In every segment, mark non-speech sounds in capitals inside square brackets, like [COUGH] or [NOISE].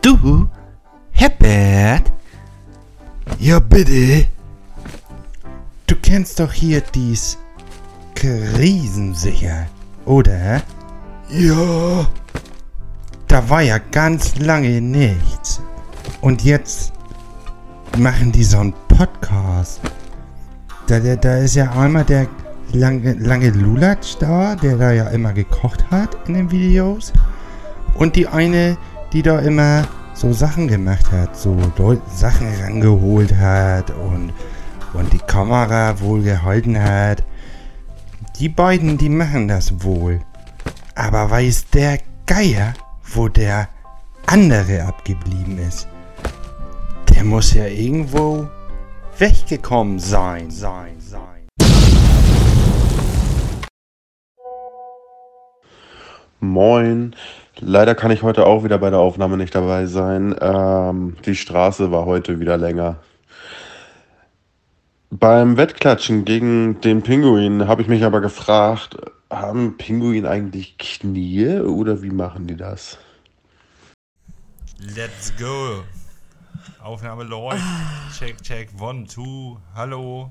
Du, Herbert? Ja, bitte. Du kennst doch hier dies Krisensicher, oder? Ja. Da war ja ganz lange nichts. Und jetzt machen die so einen Podcast. Da, da, da ist ja einmal der lange, lange Lulatsch da, der da ja immer gekocht hat in den Videos. Und die eine, die da immer so Sachen gemacht hat, so Sachen rangeholt hat und, und die Kamera wohl gehalten hat. Die beiden, die machen das wohl. Aber weiß der Geier, wo der andere abgeblieben ist? Der muss ja irgendwo weggekommen sein, sein, sein. Moin. Leider kann ich heute auch wieder bei der Aufnahme nicht dabei sein. Ähm, die Straße war heute wieder länger. Beim Wettklatschen gegen den Pinguin habe ich mich aber gefragt, haben Pinguin eigentlich Knie oder wie machen die das? Let's go. Aufnahme läuft. Check, check. One, two. Hallo.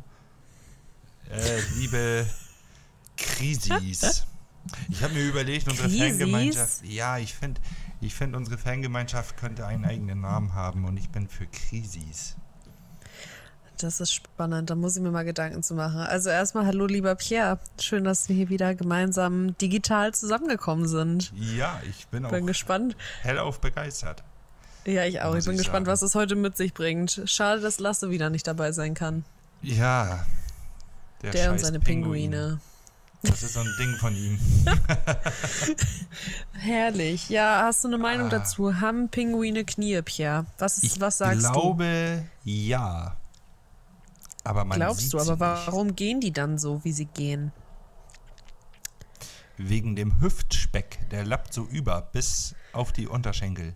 Äh, liebe Krisis. [LAUGHS] Ich habe mir überlegt, unsere Krisis? Fangemeinschaft. Ja, ich finde, ich find, unsere Fangemeinschaft könnte einen eigenen Namen haben und ich bin für Krisis. Das ist spannend, da muss ich mir mal Gedanken zu machen. Also erstmal hallo lieber Pierre, schön, dass wir hier wieder gemeinsam digital zusammengekommen sind. Ja, ich bin auch Bin gespannt. hellauf begeistert. Ja, ich auch. Ich bin ich gespannt, sagen. was es heute mit sich bringt. Schade, dass Lasse wieder nicht dabei sein kann. Ja. Der, und scheiß seine Pinguin. Pinguine. Das ist so ein Ding von ihm. [LAUGHS] Herrlich. Ja, hast du eine Meinung Ah. dazu? Haben Pinguine Knie, Pierre? Was, ist, Ich was sagst glaube, ja. Aber du? man Glaubst du, aber warum gehen die dann so, wie sie gehen? Wegen dem Hüftspeck. Der lappt so über bis auf die Unterschenkel.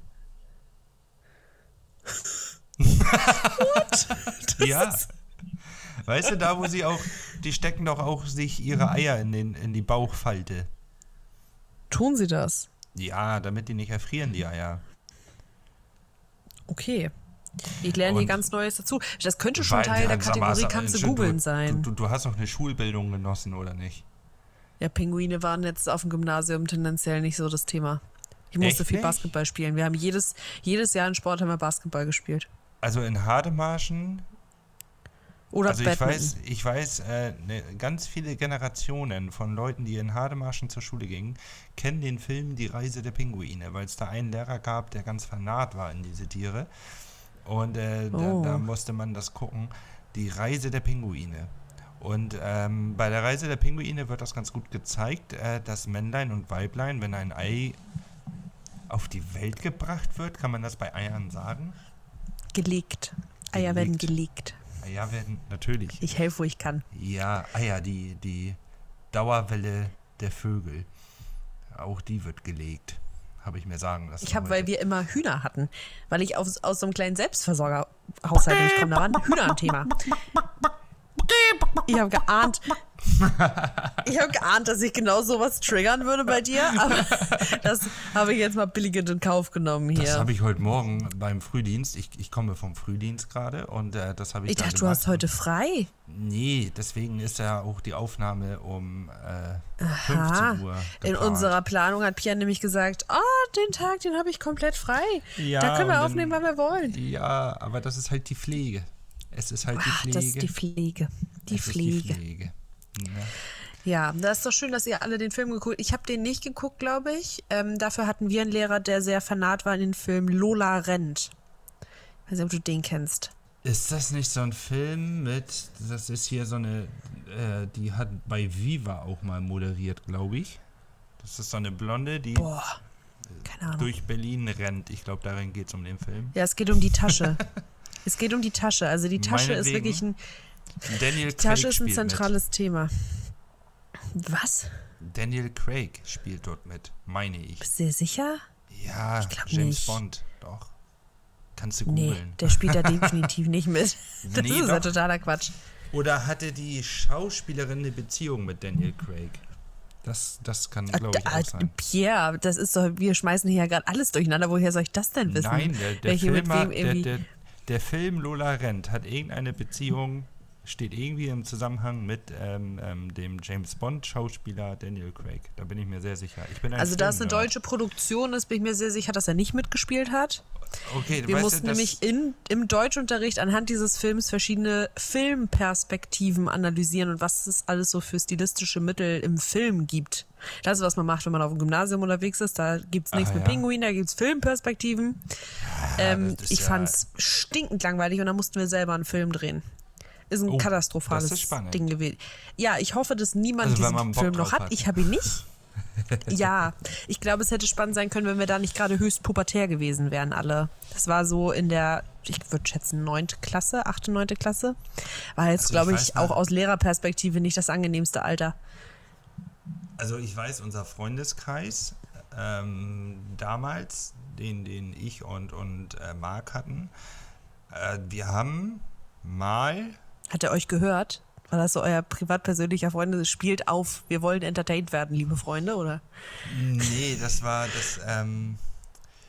[LAUGHS] [LAUGHS] ja. Weißt du, da wo sie auch, die stecken doch auch sich ihre Eier in, den, in die Bauchfalte. Tun sie das? Ja, damit die nicht erfrieren, die Eier. Okay. Ich lerne hier ganz Neues dazu. Das könnte schon Teil der Kategorie kannst du googeln sein. Du, du, du hast doch eine Schulbildung genossen, oder nicht? Ja, Pinguine waren jetzt auf dem Gymnasium tendenziell nicht so das Thema. Ich musste Echt viel nicht? Basketball spielen. Wir haben jedes, jedes Jahr in Sport haben wir Basketball gespielt. Also in Hademarschen Oder Also ich weiß, ich weiß, äh, ne, ganz viele Generationen von Leuten, die in Hademarschen zur Schule gingen, kennen den Film Die Reise der Pinguine, weil es da einen Lehrer gab, der ganz vernarrt war in diese Tiere. Und äh, Oh. da, da musste man das gucken. Die Reise der Pinguine. Und ähm, bei der Reise der Pinguine wird das ganz gut gezeigt, äh, dass Männlein und Weiblein, wenn ein Ei auf die Welt gebracht wird, kann man das bei Eiern sagen? Gelegt. Eier werden Gelegt. Gelegt. Eier werden natürlich. Ich helfe, wo ich kann. Ja, ah ja, die, die Dauerwelle der Vögel. Auch die wird gelegt. Habe ich mir sagen lassen. Ich habe, weil wir immer Hühner hatten, weil ich aus, aus so einem kleinen Selbstversorgerhaushalt komme, da waren Hühner ein Thema. Ich habe geahnt, ich habe geahnt, dass ich genau sowas triggern würde bei dir, aber [LAUGHS] das habe ich jetzt mal billigend in Kauf genommen Das hier. habe ich heute Morgen beim Frühdienst. Ich, ich komme vom Frühdienst gerade und äh, das habe ich Ich da dachte, du hast heute frei. Nee, deswegen ist ja auch die Aufnahme um äh, 15 Aha. Uhr. In geplant. unserer Planung hat Pierre nämlich gesagt, oh, den Tag, den habe ich komplett frei. Ja, da können wir aufnehmen, wann wir wollen. Ja, aber das ist halt die Pflege. Es ist halt die Ach, Pflege. das ist die Pflege. Die Es Pflege. die Pflege. Ja. Ja, das ist doch schön, dass ihr alle den Film geguckt Ich habe den nicht geguckt, glaube ich. Ähm, dafür hatten wir einen Lehrer, der sehr fanat war in den Film Lola rennt. Ich weiß nicht, ob du den kennst. Ist das nicht so ein Film mit, das ist hier so eine, äh, die hat bei Viva auch mal moderiert, glaube ich. Das ist so eine Blonde, die Boah, durch Berlin rennt. Ich glaube, darin geht es um den Film. Ja, es geht um die Tasche. [LAUGHS] es geht um die Tasche. Also die Tasche ist wirklich ein, Daniel die Tasche Craig ist ein zentrales Thema. Was? mit. Daniel Craig spielt dort mit, meine ich. Bist du dir sicher? Ja, James nicht. Bond, doch. Kannst du Nee, googeln. der spielt da [LAUGHS] definitiv nicht mit. Das Nee, ist ja totaler Quatsch. Oder hatte die Schauspielerin eine Beziehung mit Daniel Craig? Das, das kann, glaube ich, Ah, auch sein. Pierre, das ist doch, wir schmeißen hier ja gerade alles durcheinander. Woher soll ich das denn wissen? Nein, der, der, Welche mit Film hat, wem irgendwie. der, der Film Lola Rent hat irgendeine Beziehung, steht irgendwie im Zusammenhang mit ähm, ähm, dem James Bond-Schauspieler Daniel Craig. Da bin ich mir sehr sicher. Also, da es eine deutsche Produktion ist, bin ich mir sehr sicher, dass er nicht mitgespielt hat. Okay, Wir mussten das, nämlich in, im Deutschunterricht anhand dieses Films verschiedene Filmperspektiven analysieren und was es alles so für stilistische Mittel im Film gibt. Das ist, was man macht, wenn man auf dem Gymnasium unterwegs ist. Da gibt es nichts Ah, mit ja. Pinguin, da gibt es Filmperspektiven. ähm, das ist ich ja- fand's stinkend langweilig und da mussten wir selber einen Film drehen. Ist ein Oh, katastrophales ist. Ding gewesen. Ja, ich hoffe, dass niemand Also, diesen Film noch hat. hat. Ich habe ihn nicht. [LAUGHS] ja, ich glaube, es hätte spannend sein können, wenn wir da nicht gerade höchst pubertär gewesen wären, alle. Das war so in der, ich würde schätzen, neunte Klasse, achte, neunte Klasse. War jetzt, Also ich glaube ich, weiß auch aus Lehrerperspektive nicht das angenehmste Alter. Also ich weiß, unser Freundeskreis ähm, damals, den, den ich und, und äh, Marc hatten, äh, wir haben mal, Hat er euch gehört? War das so euer privat-persönlicher Freund? Spielt auf, wir wollen entertained werden, liebe Freunde, oder? nee, das war das, ähm,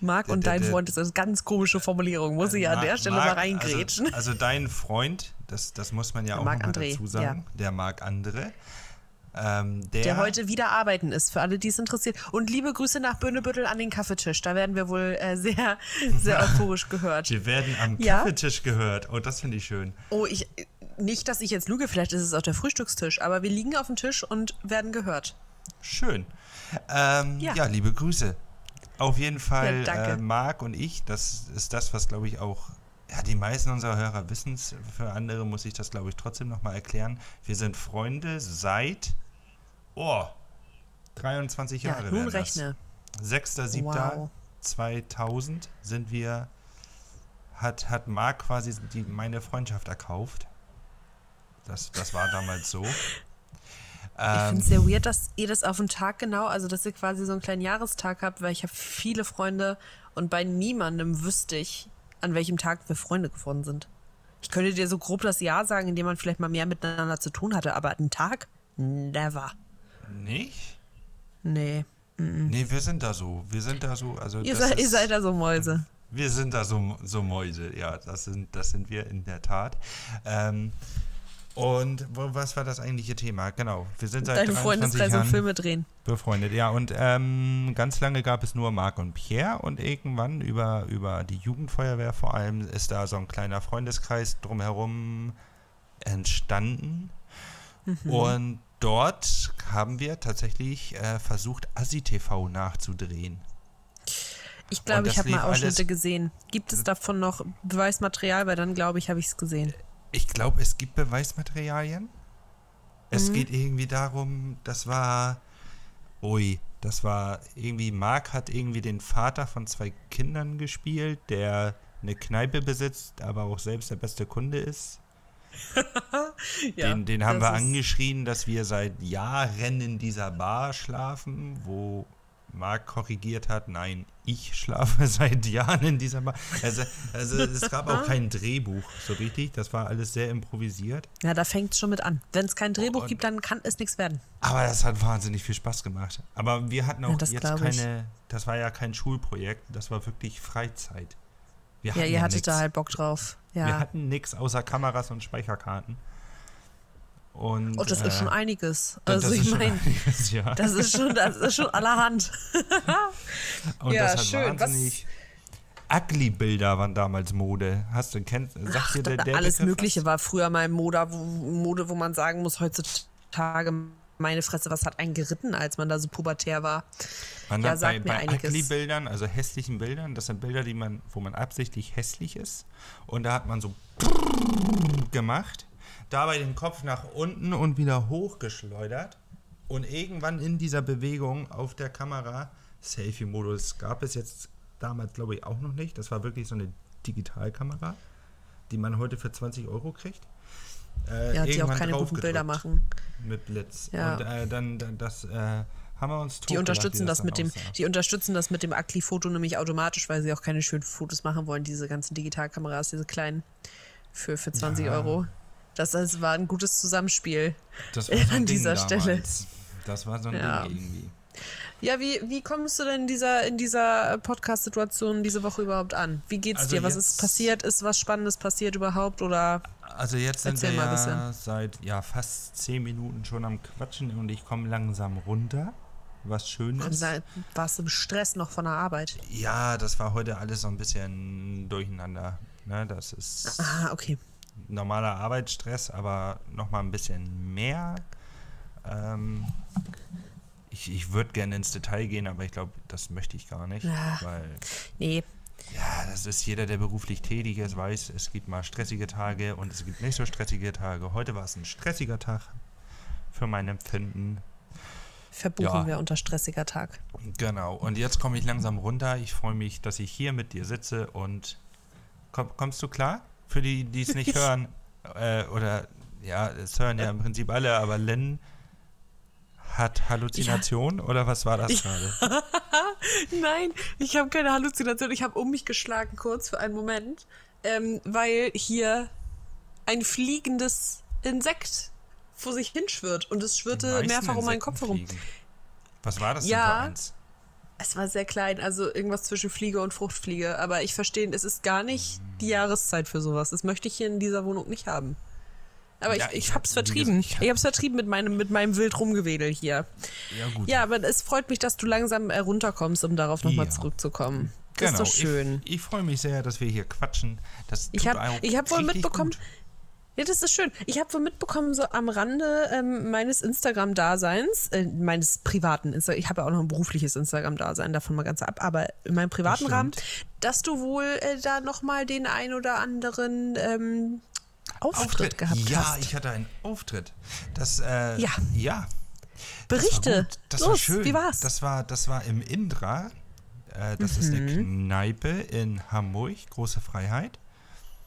Marc und dein Freund ist eine ganz komische Formulierung, muss ich an Marc- der Stelle Marc- mal reingrätschen. Also, also dein Freund, das, das muss man ja Der auch mal dazu sagen, der Marc Andre, ähm, der, der heute wieder arbeiten ist, für alle, die es interessiert. Und liebe Grüße nach Böhnebüttel an den Kaffeetisch. Da werden wir wohl äh, sehr, [LAUGHS] sehr [LAUGHS] euphorisch gehört. wir werden am Ja? Kaffeetisch gehört. Oh, das finde ich schön. Oh, ich. Nicht, dass ich jetzt lüge, vielleicht ist es auch der Frühstückstisch, aber wir liegen auf dem Tisch und werden gehört. Schön. Ähm, ja. Ja. liebe Grüße. Auf jeden Fall, Ja, äh, Marc und ich, das ist das, was glaube ich auch, ja, die meisten unserer Hörer wissen es. Für andere muss ich das glaube ich trotzdem nochmal erklären. Wir sind Freunde seit, oh, 23 Ja, Jahre. nun rechne. 6.7.2000 sind wir, hat, hat Marc quasi die, meine Freundschaft erkauft. Das, das war damals so. Ich Ähm, finde es sehr weird, dass ihr das auf den Tag genau, also dass ihr quasi so einen kleinen Jahrestag habt, weil ich habe viele Freunde und bei niemandem wüsste ich, an welchem Tag wir Freunde geworden sind. Ich könnte dir so grob das Jahr sagen, in dem man vielleicht mal mehr miteinander zu tun hatte, aber einen Tag? Never. nicht? Nee. Nee, wir sind da so. Wir sind da so. Also Ihr seid, ihr ist- seid da so Mäuse. Wir sind da so, so Mäuse, ja, das sind, das sind wir in der Tat. Ähm, und wo, was war das eigentliche Thema? Genau, wir sind seit Deine 23 Freundeskreis und Jahren Filme drehen. befreundet. Ja, und ähm, ganz lange gab es nur Marc und Pierre und irgendwann über, über die Jugendfeuerwehr vor allem ist da so ein kleiner Freundeskreis drumherum entstanden. Mhm. Und dort haben wir tatsächlich äh, versucht, ASI-TV nachzudrehen. Ich glaube, ich habe mal Ausschnitte gesehen. Gibt es davon noch Beweismaterial? Weil dann glaube ich, habe ich es gesehen. Ich glaube, es gibt Beweismaterialien. Es Mhm. geht irgendwie darum, das war. Ui, das war irgendwie. Marc hat irgendwie den Vater von zwei Kindern gespielt, der eine Kneipe besitzt, aber auch selbst der beste Kunde ist. [LAUGHS] den den haben wir angeschrien, dass wir seit Jahren in dieser Bar schlafen, wo Marc korrigiert hat, nein, ich schlafe [LAUGHS] seit Jahren in dieser Bar. Also, also es gab auch [LAUGHS] kein Drehbuch so richtig, das war alles sehr improvisiert. Ja, da fängt es schon mit an. Wenn es kein Drehbuch Und- gibt, dann kann es nichts werden. Aber das hat wahnsinnig viel Spaß gemacht. Aber wir hatten auch das jetzt glaub ich. keine, das war ja kein Schulprojekt, das war wirklich Freizeit. Wir Ja, ihr hattet nix. da halt Bock drauf. Wir Ja. hatten nichts außer Kameras und Speicherkarten. Und, Oh, das äh, ist schon einiges. das Also ist ich schon meine, ja. [LAUGHS] das ist schon, das ist schon allerhand. [LAUGHS] Und Ja, das hat schön. Was- wahnsinnig. Ugly-Bilder waren damals Mode. Hast du, kennst, sagt Ach, dir der, der alles Begriff Mögliche was? war früher mal Mode wo, Mode, wo man sagen muss, heutzutage, meine Fresse, was hat einen geritten, als man da so pubertär war? Man Ja, hat bei, sagt mir bei. Ugly-Bildern, also hässlichen Bildern, das sind Bilder, die man, wo man absichtlich hässlich ist. Und da hat man so [LAUGHS] gemacht, dabei den Kopf nach unten und wieder hochgeschleudert. Und irgendwann in dieser Bewegung auf der Kamera, Selfie-Modus gab es jetzt damals, glaube ich, auch noch nicht. Das war wirklich so eine Digitalkamera, die man heute für 20 Euro kriegt. Äh, Ja, die auch keine guten Bilder machen. Mit Blitz. Ja. Und äh, dann, dann das äh, haben wir uns Die unterstützen wie das, mit dem, aussah. die unterstützen das mit dem Ugly-Foto nämlich automatisch, weil sie auch keine schönen Fotos machen wollen, diese ganzen Digitalkameras, diese kleinen, für, für 20 Ja. Euro. Das, das war ein gutes Zusammenspiel. Das [LAUGHS] war so an Ding dieser Stelle. damals. Das war so ein Ja. Ding irgendwie. Ja, wie, wie kommst du denn in dieser, in dieser Podcast-Situation diese Woche überhaupt an? Wie geht's Also dir? Was ist passiert? Ist was Spannendes passiert überhaupt? Oder Also jetzt sind wir ja seit ja, fast zehn Minuten schon am Quatschen und ich komme langsam runter, was schön ist. warst du im Stress noch von der Arbeit? Ja, das war heute alles so ein bisschen durcheinander. Ne? Das ist Ah, okay. Normaler Arbeitsstress, aber nochmal ein bisschen mehr. Ähm, ich ich würde gerne ins Detail gehen, aber ich glaube, das möchte ich gar nicht. Ja. Weil, Nee. ja, das ist jeder, der beruflich tätig ist, weiß, es gibt mal stressige Tage und es gibt nicht so stressige Tage. Heute war es ein stressiger Tag für mein Empfinden. Verbuchen Ja. wir unter stressiger Tag. Genau, und jetzt komme ich langsam runter. Ich freue mich, dass ich hier mit dir sitze und komm, kommst du klar? Für die, die es nicht hören, äh, oder ja, es hören ja im Prinzip alle, aber Len hat Halluzination oder was war das gerade? [LAUGHS] Nein, ich habe keine Halluzination. Ich habe um mich geschlagen kurz für einen Moment, ähm, weil hier ein fliegendes Insekt vor sich hinschwirrt und es schwirrte mehrfach um meinen Kopf herum. Was war das Ja. denn für eins? Es war sehr klein, also irgendwas zwischen Fliege und Fruchtfliege. Aber ich verstehe, es ist gar nicht die Jahreszeit für sowas. Das möchte ich hier in dieser Wohnung nicht haben. Aber Ja, ich, ich, ich hab's vertrieben. gesagt, ich Ich, hab- hab's vertrieben mit meinem, mit meinem wild Rumgewedel hier. Ja, gut. Ja, aber es freut mich, dass du langsam äh, runterkommst, um darauf nochmal Ja. zurückzukommen. Das genau. ist doch schön. Ich, ich freue mich sehr, dass wir hier quatschen. Das Ich habe ich hab wohl mitbekommen, gut. Ja, das ist schön. Ich habe wohl mitbekommen, so am Rande ähm, meines Instagram-Daseins, äh, meines privaten Instagram, ich habe ja auch noch ein berufliches Instagram-Dasein, davon mal ganz ab, aber in meinem privaten Das Rahmen, dass du wohl äh, da nochmal den ein oder anderen ähm, Auftritt, gehabt ja, hast. ich hatte einen Auftritt. Das, äh, Ja. ja. Berichte. Das Los, war schön. wie war's? Das war, das war im Indra. Äh, das ist Mhm. eine Kneipe in Hamburg, Große Freiheit.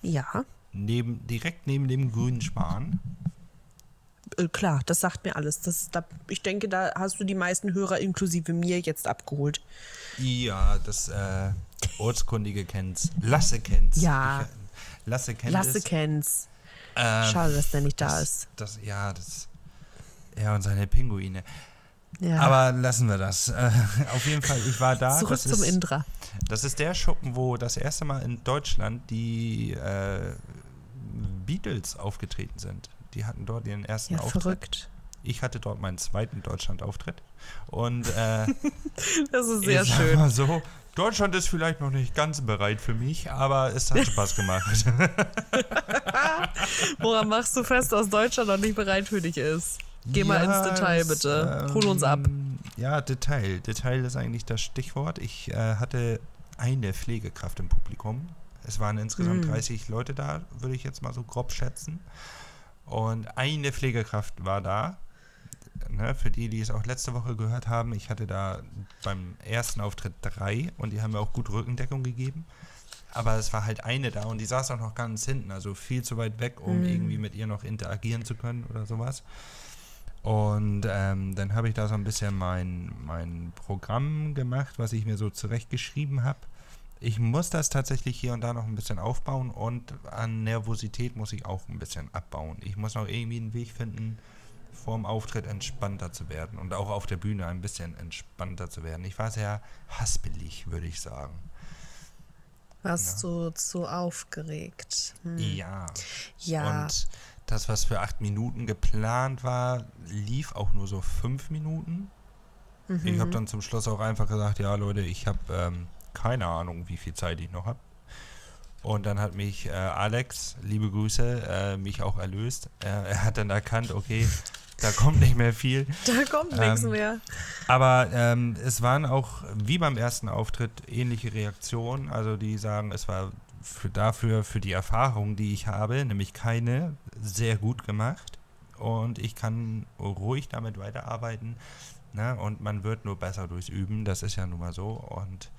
ja, Neben, direkt neben dem Grünen Spahn. äh, klar, das sagt mir alles. Das, da, ich denke, da hast du die meisten Hörer inklusive mir jetzt abgeholt. Ja, das äh, Ortskundige kennt's. Lasse kennt's. Ja. Ich, äh, Lasse kennt Lasse es. kennt's. Ähm, Schade, dass der nicht da das, ist. Das, ja, das. Ja, und seine Pinguine. Ja. Aber lassen wir das. Äh, auf jeden Fall, ich war da. Zurück das zum ist, Indra. Das ist der Schuppen, wo das erste Mal in Deutschland die äh, Beatles aufgetreten sind. Die hatten dort ihren ersten Ja, Auftritt. verrückt. Ich hatte dort meinen zweiten Deutschland-Auftritt. Und äh, [LAUGHS] Das ist sehr ich sag schön. mal so, Deutschland ist vielleicht noch nicht ganz bereit für mich, aber es hat Spaß gemacht. [LAUGHS] Woran machst du fest, dass Deutschland noch nicht bereit für dich ist? Geh mal Ja, ins Detail, bitte. Hol uns ab. ähm, Ja, Detail. Detail ist eigentlich das Stichwort. Ich äh, hatte eine Pflegekraft im Publikum. Es waren insgesamt Mm. 30 Leute da, würde ich jetzt mal so grob schätzen. Und eine Pflegekraft war da. Ne, für die, die es auch letzte Woche gehört haben, ich hatte da beim ersten Auftritt drei und die haben mir auch gut Rückendeckung gegeben. Aber es war halt eine da und die saß auch noch ganz hinten, also viel zu weit weg, um Mm. irgendwie mit ihr noch interagieren zu können oder sowas. Und ähm, dann habe ich da so ein bisschen mein, mein Programm gemacht, was ich mir so zurechtgeschrieben habe. Ich muss das tatsächlich hier und da noch ein bisschen aufbauen und an Nervosität muss ich auch ein bisschen abbauen. Ich muss noch irgendwie einen Weg finden, vorm Auftritt entspannter zu werden und auch auf der Bühne ein bisschen entspannter zu werden. Ich war sehr haspelig, würde ich sagen. Warst du zu aufgeregt? Hm. Ja. Ja. Und das, was für acht Minuten geplant war, lief auch nur so fünf Minuten. Ich Mhm. habe dann zum Schluss auch einfach gesagt, ja Leute, ich habe ähm, keine Ahnung, wie viel Zeit ich noch habe. Und dann hat mich äh, Alex, liebe Grüße, äh, mich auch erlöst. Er, er hat dann erkannt, okay, da kommt nicht mehr viel. [LAUGHS] da kommt nichts ähm, mehr. Aber ähm, es waren auch, wie beim ersten Auftritt, ähnliche Reaktionen. Also die sagen, es war für dafür, für die Erfahrung, die ich habe, nämlich keine, sehr gut gemacht. Und ich kann ruhig damit weiterarbeiten. Ne? Und man wird nur besser durchs Üben, das ist ja nun mal so. Und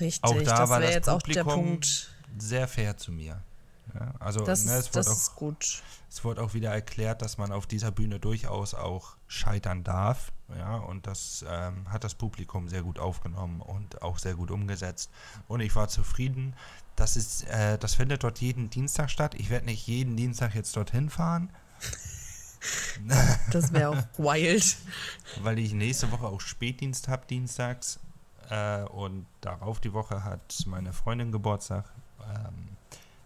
Richtig, auch da das war wäre das jetzt auch der Punkt. sehr fair zu mir. Ja, also Das, ne, es, das auch, ist gut. es wurde auch wieder erklärt, dass man auf dieser Bühne durchaus auch scheitern darf. Ja, und das ähm, hat das Publikum sehr gut aufgenommen und auch sehr gut umgesetzt. Und ich war zufrieden. Das, ist, äh, das findet dort jeden Dienstag statt. Ich werde nicht jeden Dienstag jetzt dorthin fahren. Das wäre auch [LAUGHS] wild. Weil ich nächste Woche auch Spätdienst habe, dienstags. Äh, und darauf die Woche hat meine Freundin Geburtstag. Ähm,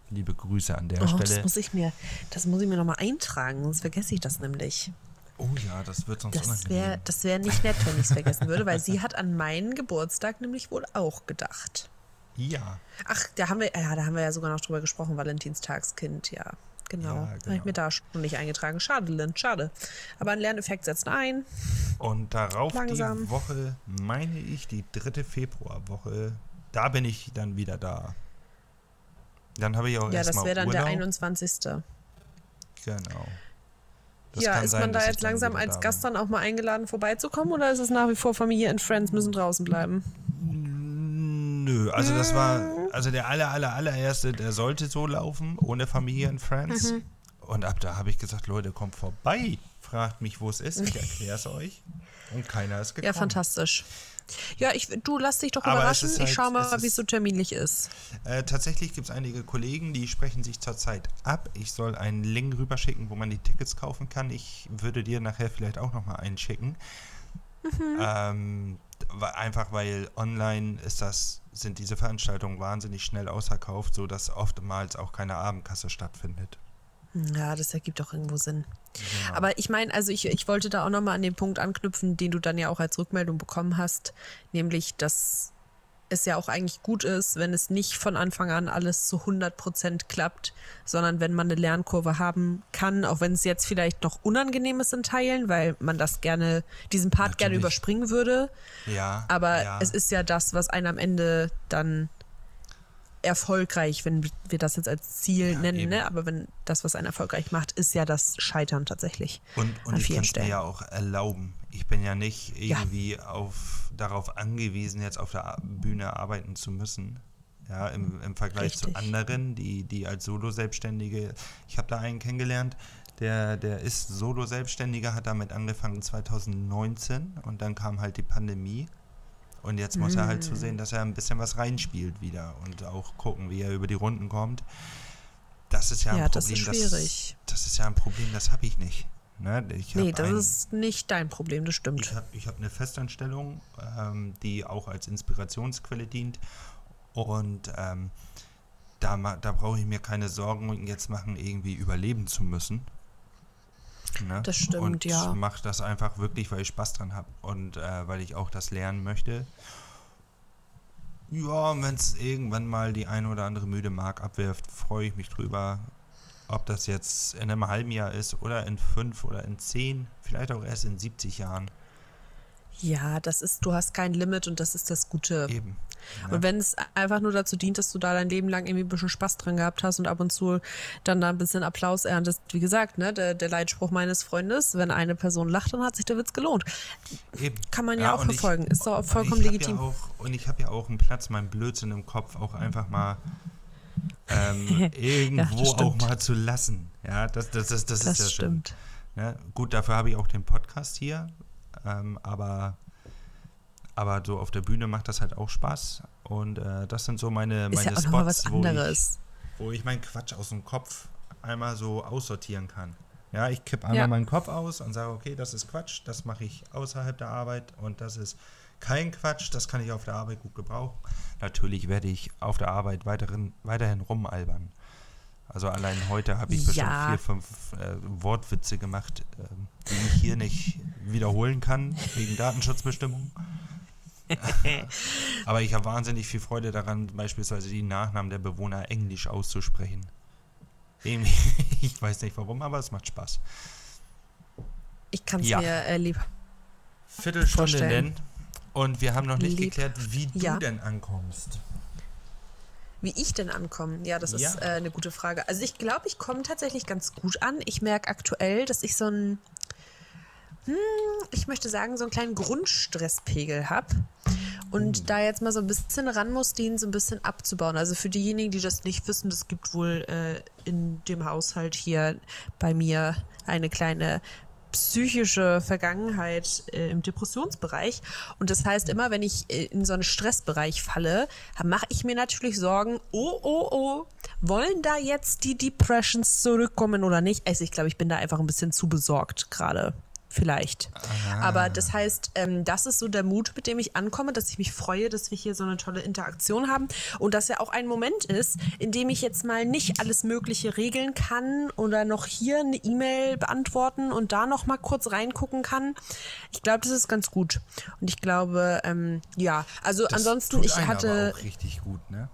liebe Grüße an der Oh, Stelle. das muss ich mir, das muss ich mir nochmal eintragen, sonst vergesse ich das nämlich. oh ja, das wird sonst Das wäre das wär nicht nett, wenn ich es vergessen würde, weil sie hat an meinen Geburtstag nämlich wohl auch gedacht. Ja, Ach, da haben wir, ja, da haben wir ja sogar noch drüber gesprochen, Valentinstagskind, ja. Genau. Ja, Habe ich genau. mir da schon nicht eingetragen. Schade, Lynn, schade. Aber ein Lerneffekt setzt ein. und darauf Langsam. die Woche, meine ich, die dritte Februarwoche, da bin ich dann wieder da. Dann habe ich auch Ja, das wäre dann Urlaub. der 21. Genau. Das ja, ist sein, man da jetzt langsam als da Gast dann auch mal eingeladen, vorbeizukommen oder ist es nach wie vor Familie und Friends müssen draußen bleiben? Nö, also das war, also der aller, aller, allererste, der sollte so laufen, ohne Familie und Friends. Mhm. Und ab da habe ich gesagt, Leute, kommt vorbei. Fragt mich, wo es ist, ich erkläre es euch. Und keiner ist gekommen. Ja, fantastisch. Ja, ich, du lass dich doch Aber überraschen. halt- ich schau es mal, wie es so terminlich ist. Äh, tatsächlich gibt es einige Kollegen, die sprechen sich zurzeit ab. Ich soll einen Link rüberschicken, wo man die Tickets kaufen kann. Ich würde dir nachher vielleicht auch nochmal einen schicken. Ähm, wa- einfach weil online ist das, sind diese Veranstaltungen wahnsinnig schnell ausverkauft, sodass oftmals auch keine Abendkasse stattfindet. Ja, das ergibt doch irgendwo Sinn. Genau. Aber ich meine, also ich, ich wollte da auch nochmal an den Punkt anknüpfen, den du dann ja auch als Rückmeldung bekommen hast, nämlich, dass es ja auch eigentlich gut ist, wenn es nicht von Anfang an alles zu 100% klappt, sondern wenn man eine Lernkurve haben kann, auch wenn es jetzt vielleicht noch unangenehm ist in Teilen, weil man das gerne, diesen Part gerne Natürlich. überspringen würde. Ja. Aber ja. es ist ja das, was einen am Ende dann erfolgreich, wenn wir das jetzt als Ziel Ja, nennen, eben. ne? aber wenn das, was einen erfolgreich macht, ist ja das Scheitern tatsächlich. Und, und an ich kann es mir ja auch erlauben. Ich bin ja nicht Ja. irgendwie auf, darauf angewiesen, jetzt auf der Bühne arbeiten zu müssen. Ja, im, im Vergleich zu Richtig. anderen, die, die als Solo-Selbstständige, ich habe da einen kennengelernt, der, der ist Solo-Selbstständiger, hat damit angefangen 2019 und dann kam halt die Pandemie. Und jetzt muss er halt Mm. zusehen, dass er ein bisschen was reinspielt wieder und auch gucken, wie er über die Runden kommt. Das ist ja ein Ja, das Problem. ist schwierig. Das, das ist ja ein Problem, das habe ich nicht. Ne? Ich Nee, das ein, ist nicht dein Problem, das stimmt. Ich habe ich hab eine Festanstellung, ähm, die auch als Inspirationsquelle dient. Und ähm, da, da brauche ich mir keine Sorgen jetzt machen, irgendwie überleben zu müssen. Ne? Das stimmt, und ja. mache das einfach wirklich, weil ich Spaß dran habe und äh, weil ich auch das lernen möchte. Ja, wenn es irgendwann mal die ein oder andere müde Mark abwirft, freue ich mich drüber. Ob das jetzt in einem halben Jahr ist oder in fünf oder in zehn, vielleicht auch erst in 70 Jahren. Ja, das ist, du hast kein Limit und das ist das Gute. Eben. ne? Und wenn es einfach nur dazu dient, dass du da dein Leben lang irgendwie ein bisschen Spaß dran gehabt hast und ab und zu dann da ein bisschen Applaus erntest, wie gesagt, ne, der, der Leitspruch meines Freundes, wenn eine Person lacht, dann hat sich der Witz gelohnt. Eben. Kann man ja auch und ich- verfolgen. Ist doch vollkommen legitim. Ja auch, und ich habe ja auch einen Platz, meinen Blödsinn im Kopf auch einfach mal ähm, [LAUGHS] irgendwo das auch mal zu lassen. Ja, das, das, das, das, Das ist ja stimmt. schön. Ja, gut, dafür habe ich auch den Podcast hier. Ähm, aber, aber so auf der Bühne macht das halt auch Spaß. Und äh, das sind so meine, Ist meine ja auch nochmal Spots, wo ich, wo ich meinen Quatsch aus dem Kopf einmal so aussortieren kann. Ja, ich kipp einmal Ja. meinen Kopf aus und sage, okay, das ist Quatsch, das mache ich außerhalb der Arbeit und das ist kein Quatsch, das kann ich auf der Arbeit gut gebrauchen. Natürlich werde ich auf der Arbeit weiterhin, weiterhin rumalbern. Also allein heute habe ich bestimmt Ja. vier, fünf äh, Wortwitze gemacht, ähm, die ich hier nicht wiederholen kann, wegen Datenschutzbestimmungen. [LAUGHS] Aber ich habe wahnsinnig viel Freude daran, beispielsweise die Nachnamen der Bewohner englisch auszusprechen. [LAUGHS] Ich weiß nicht warum, aber es macht Spaß. Ich kann es Ja. mir äh, lieb. Viertelstunde Vorstellen. denn. Und wir haben noch nicht Lieb. geklärt, wie du Ja. denn ankommst. Wie ich denn ankomme? Ja, das Ja. ist äh, eine gute Frage. Also ich glaube, ich komme tatsächlich ganz gut an. Ich merke aktuell, dass ich so einen, hm, ich möchte sagen, so einen kleinen Grundstresspegel habe. Und da jetzt mal so ein bisschen ran muss, den so ein bisschen abzubauen. Also für diejenigen, die das nicht wissen, es gibt wohl äh, in dem Haushalt hier bei mir eine kleine psychische Vergangenheit äh, im Depressionsbereich. Und das heißt, immer wenn ich äh, in so einen Stressbereich falle, mache ich mir natürlich Sorgen, oh, oh, oh, wollen da jetzt die Depressions zurückkommen oder nicht? Also ich glaube, ich bin da einfach ein bisschen zu besorgt gerade. Vielleicht. Aber das heißt, ähm, das ist so der Mut, mit dem ich ankomme, dass ich mich freue, dass wir hier so eine tolle Interaktion haben und dass ja auch ein Moment ist, in dem ich jetzt mal nicht alles Mögliche regeln kann oder noch hier eine E-Mail beantworten und da noch mal kurz reingucken kann. Ich glaube, das ist ganz gut. Und ich glaube, ähm, ja, also Das ansonsten, ich hatte. auch richtig gut, ne?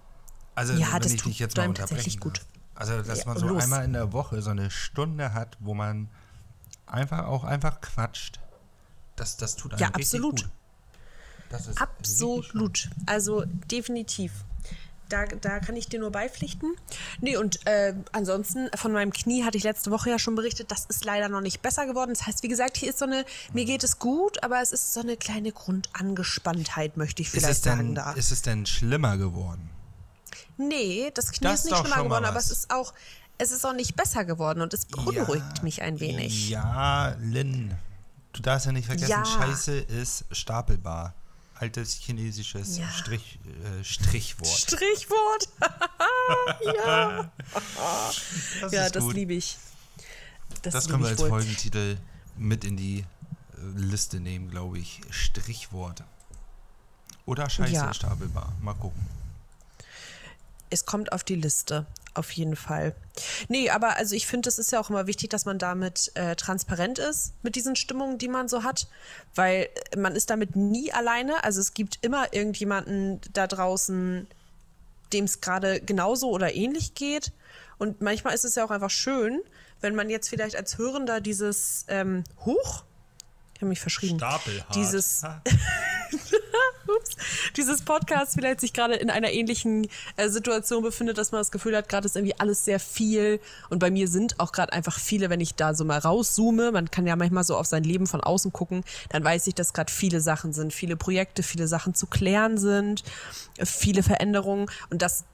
Also, Ja, das ich tut dich jetzt mal tatsächlich gut. darf. Also, dass Ja, man so los. einmal in der Woche so eine Stunde hat, wo man einfach auch einfach quatscht. Das, das tut einem Ja, richtig absolut. gut. Das ist. Absolut. Also definitiv. Da, da kann ich dir nur beipflichten. Nee, und äh, ansonsten von meinem Knie hatte ich letzte Woche ja schon berichtet, das ist leider noch nicht besser geworden. Das heißt, wie gesagt, hier ist so eine, mir geht es gut, aber es ist so eine kleine Grundangespanntheit, möchte ich vielleicht es, sagen denn, da. ist es denn schlimmer geworden? Nee, das Knie Das ist nicht schlimmer geworden, aber es ist auch, es ist auch nicht besser geworden und es beunruhigt mich ein wenig. Ja, Lynn. Du darfst ja nicht vergessen, Ja. Scheiße ist stapelbar. Altes chinesisches Ja. Strich, äh, Strichwort. Strichwort. [LAUGHS] ja, Das ja das liebe ich. Das, Das können wir als wohl. Folgentitel mit in die äh, Liste nehmen, glaube ich. Strichwort. Oder Scheiße Ja. stapelbar. Mal gucken. es kommt auf die Liste, auf jeden Fall. Nee, aber also ich finde, es ist ja auch immer wichtig, dass man damit äh, transparent ist mit diesen Stimmungen, die man so hat, weil man ist damit nie alleine. Also es gibt immer irgendjemanden da draußen, dem es gerade genauso oder ähnlich geht. Und manchmal ist es ja auch einfach schön, wenn man jetzt vielleicht als Hörender dieses ähm, Huch, ich habe mich verschrieben. Stapelhart. Dieses, [LAUGHS] dieses Podcast vielleicht sich gerade in einer ähnlichen äh, Situation befindet, dass man das Gefühl hat, gerade ist irgendwie alles sehr viel. Und bei mir sind auch gerade einfach viele, wenn ich da so mal rauszoome, man kann ja manchmal so auf sein Leben von außen gucken, dann weiß ich, dass gerade viele Sachen sind, viele Projekte, viele Sachen zu klären sind, äh, viele Veränderungen. Und das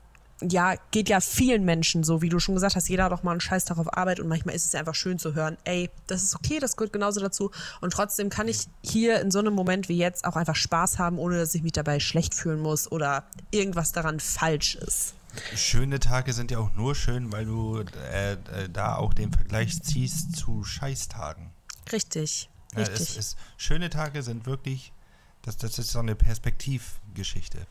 ja, geht ja vielen Menschen so, wie du schon gesagt hast, jeder hat doch mal einen Scheiß darauf Arbeit und manchmal ist es einfach schön zu hören, ey, das ist okay, das gehört genauso dazu und trotzdem kann ich hier in so einem Moment wie jetzt auch einfach Spaß haben, ohne dass ich mich dabei schlecht fühlen muss oder irgendwas daran falsch ist. Schöne Tage sind ja auch nur schön, weil du äh, äh, da auch den Vergleich ziehst zu Scheißtagen. Richtig, Ja, es, richtig. es, schöne Tage sind wirklich, das, das ist so eine Perspektivgeschichte.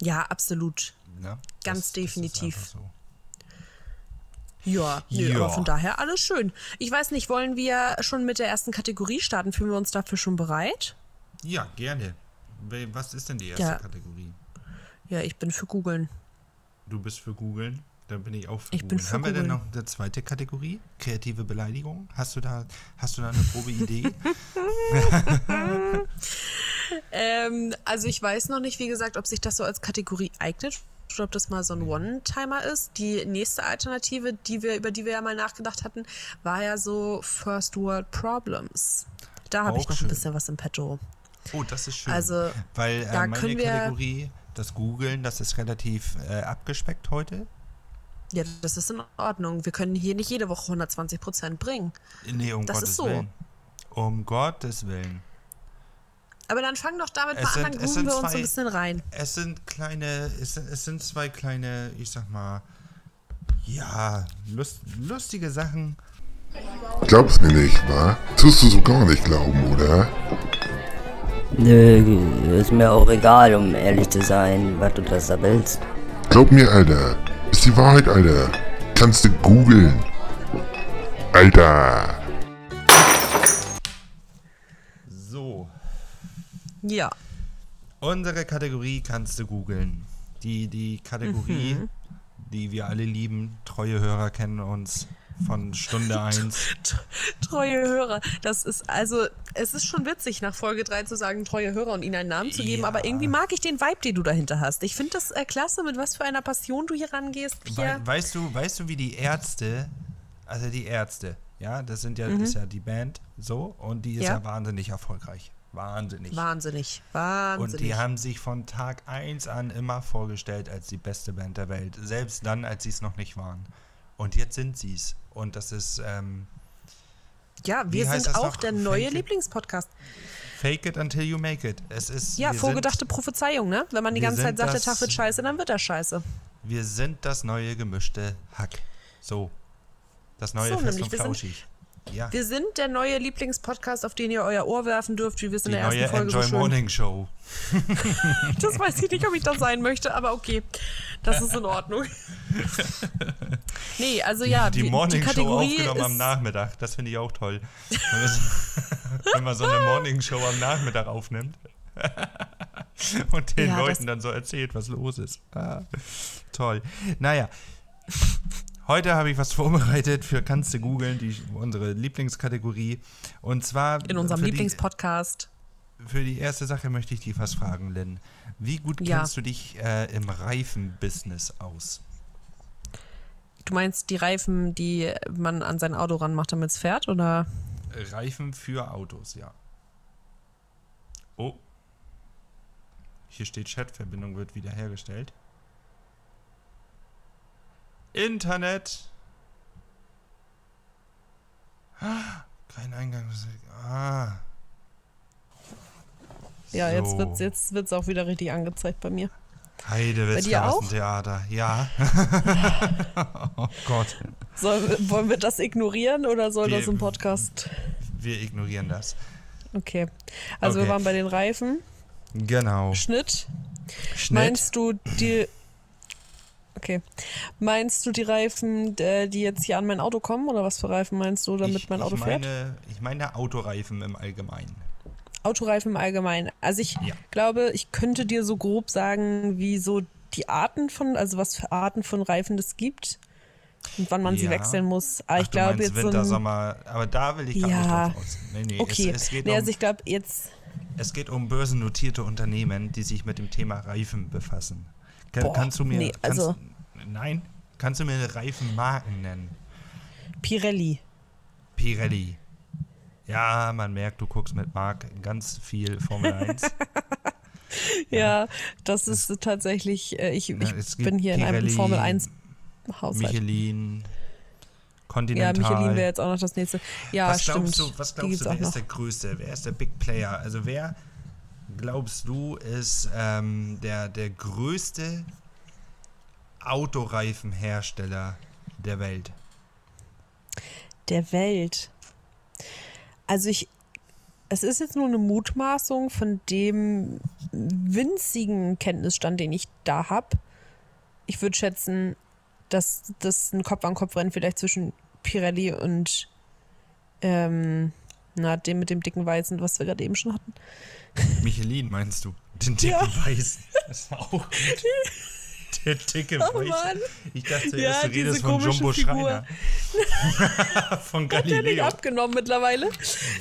ja, absolut. Ne? Ganz das, definitiv. Das so. Ja, nö, Ja. aber von daher alles schön. Ich weiß nicht, wollen wir schon mit der ersten Kategorie starten? Fühlen wir uns dafür schon bereit? Ja, gerne. Was ist denn die erste Ja. Kategorie? Ja, ich bin für googeln. Du bist für googeln, dann bin ich auch für Ich bin googeln. für Haben wir denn googeln. noch eine zweite Kategorie? Kreative Beleidigung? Hast du da, hast du da eine Probeidee? [LAUGHS] [LAUGHS] Ähm, also ich weiß noch nicht, wie gesagt, ob sich das so als Kategorie eignet ob das mal so ein One-Timer ist. Die nächste Alternative, die wir, über die wir ja mal nachgedacht hatten, war ja so First World Problems. Da habe ich noch schön. ein bisschen was im Petto. Oh, das ist schön. Also, Weil äh, da meine können wir- Kategorie, das Googeln, das ist relativ äh, abgespeckt heute. Ja, das ist in Ordnung. Wir können hier nicht jede Woche 120 Prozent bringen. Nee, um Das Gottes ist so. Willen. Um Gottes Willen. Aber dann fang doch damit Es mal sind- an, dann grooven wir uns so ein bisschen rein. Es sind kleine, es, sind- es sind zwei kleine, ich sag mal, ja, lust, lustige Sachen. Glaubst mir nicht, wa? Tust du so gar nicht glauben, oder? Nö, ist mir auch egal, um ehrlich zu sein, was du das da willst. Glaub mir, Alter. Ist die Wahrheit, Alter. Kannst du googeln. Alter. Ja. unsere Kategorie kannst du googeln. Die, die Kategorie, Mhm. die wir alle lieben, treue Hörer kennen uns von Stunde [LAUGHS] 1. Treue Hörer. Das ist also, es ist schon witzig, nach Folge 3 zu sagen, treue Hörer und ihnen einen Namen zu geben, Ja. aber irgendwie mag ich den Vibe, den du dahinter hast. Ich finde das äh, klasse, mit was für einer Passion du hier rangehst, Pierre. weißt du, weißt du, wie die Ärzte, also die Ärzte, ja, das sind ja, ist ja die Band so und die ist Mhm. Ja. ja, wahnsinnig erfolgreich. Wahnsinnig. Wahnsinnig, Und wahnsinnig. die haben sich von Tag 1 an immer vorgestellt als die beste Band der Welt. Selbst dann, als sie es noch nicht waren. Und jetzt sind sie es. Und das ist ähm, ja, wir sind auch noch? der neue Fake. Lieblingspodcast. Fake it until you make it. Es ist, Ja, vorgedachte Prophezeiung, ne? Wenn man die ganze Zeit sind sagt, der das- Tag wird scheiße, dann wird er scheiße. Sind, Wir sind das neue gemischte Hack. So. Das neue So, Fest und sind- Flauschig. Ja. Wir sind der neue Lieblingspodcast, auf den ihr euer Ohr werfen dürft, wie wir es in Die der ersten neue Folge Enjoy so schön. Morning Show. [LAUGHS] Das weiß ich nicht, ob ich das sein möchte, aber okay. Das ist in Ordnung. [LAUGHS] nee, also ja, die wie- Morning Show Kategorie aufgenommen am Nachmittag. Das finde ich auch toll. Wenn man so- [LAUGHS] eine Morning Show am Nachmittag aufnimmt. Und den Ja, Leuten dann so erzählt, was los ist. Ah, toll. Naja. Heute habe ich was [LAUGHS] vorbereitet für Kannst du googeln, die, unsere Lieblingskategorie. Und zwar. in unserem Lieblingspodcast. Für die erste Sache möchte ich dich was fragen, Lynn. Wie gut Ja. kennst du dich äh, im Reifenbusiness aus? Du meinst die Reifen, die man an sein Auto ranmacht, damit es fährt, oder? Reifen für Autos, ja. Oh. Hier steht Chatverbindung wird wiederhergestellt. Internet. Ah, Kein Eingang. Ah. Ja, jetzt So. wird's, jetzt wird's auch wieder richtig angezeigt bei mir. Heidewitzka, dir was auch? ein Theater. Ja. [LAUGHS] oh Gott. Soll, wollen wir das ignorieren oder soll Wir- das im Podcast? Wir ignorieren das. Okay. Also Okay. wir waren bei den Reifen. Genau. Schnitt. Schnitt. Meinst du die. Okay. Meinst du die Reifen, äh, die jetzt hier an mein Auto kommen? Oder was für Reifen meinst du, damit ich, mein Auto ich fährt? meine, Ich meine Autoreifen im Allgemeinen. Autoreifen im Allgemeinen. Also ich Ja. glaube, ich könnte dir so grob sagen, wie so die Arten von, also was für Arten von Reifen es gibt und wann man sie Ja. wechseln muss. Aber Ach, ich glaube jetzt so Winter, ein, Sommer, aber da will ich gar Ja. nicht drauf aus. Nee, nee, Okay. es, es, geht nee, um, also ich glaube jetzt es geht um börsennotierte Unternehmen, die sich mit dem Thema Reifen befassen. Boah, kannst du mir, nee, kannst, also- nein, kannst du mir Reifenmarken nennen? Pirelli. Pirelli. Ja, man merkt, du guckst mit Marc ganz viel Formel 1. [LAUGHS] Ja, das ist tatsächlich, äh, ich, ich Ja, bin hier in einem Pirelli, Formel 1 Haushalt. Michelin, Ja, Continental. Michelin wäre jetzt auch noch das nächste. Ja, was stimmt. glaubst du, was glaubst du wer ist noch. der Größte? Wer ist der Big Player? Also wer glaubst du ist ähm, der, der größte Autoreifenhersteller der Welt? Der Welt. Also ich, es ist jetzt nur eine Mutmaßung von dem winzigen Kenntnisstand, den ich da habe. Ich würde schätzen, dass das ein Kopf-an-Kopf-Rennen vielleicht zwischen Pirelli und ähm, na, dem mit dem dicken Weißen, was wir gerade eben schon hatten. Michelin meinst du? Den dicken Ja. Weißen. Das ist auch gut. [LAUGHS] Der dicke Oh Weiße. Mann. Ich dachte Ja, du redest von Jumbo Figur. Schreiner. [LAUGHS] von Der nicht Galileo. abgenommen mittlerweile.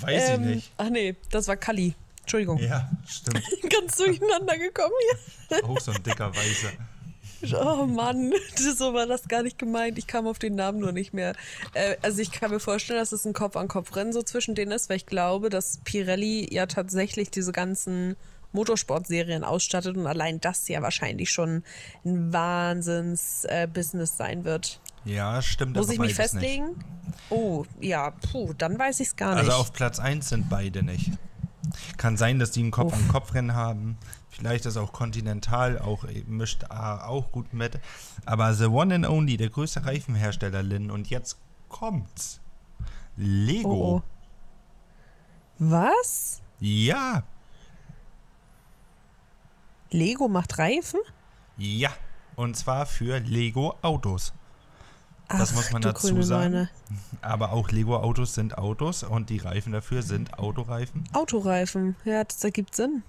Weiß Ähm, ich nicht. Ach nee, das war Kali. Entschuldigung. Ja, stimmt. [LAUGHS] Ganz durcheinander gekommen hier. Auch so ein dicker Weißer. Oh Mann, das- [LAUGHS] so war das gar nicht gemeint. Ich kam auf den Namen nur nicht mehr. Äh, also ich kann mir vorstellen, dass es ein Kopf-an-Kopf-Rennen so zwischen denen ist, weil ich glaube, dass Pirelli ja tatsächlich diese ganzen Motorsportserien ausstattet und allein das ja wahrscheinlich schon ein Wahnsinns-Business sein wird. Ja, stimmt. Muss ich mich beides nicht. festlegen? Oh, ja, puh, dann weiß ich es gar nicht. Also auf Platz 1 sind beide nicht. Kann sein, dass die ein Kopf an Kopf Rennen haben. Vielleicht ist auch Continental auch äh, mischt äh, auch gut mit. Aber The One and Only, der größte Reifenhersteller, Lin. Und jetzt kommt's. Lego. Oh, oh. Was? Ja, Lego macht Reifen? ja. Und zwar für Lego Autos. Das Ach, muss man dazu sagen. Neune. [LAUGHS] Aber auch Lego Autos sind Autos und die Reifen dafür sind Autoreifen. Autoreifen, ja, das ergibt Sinn.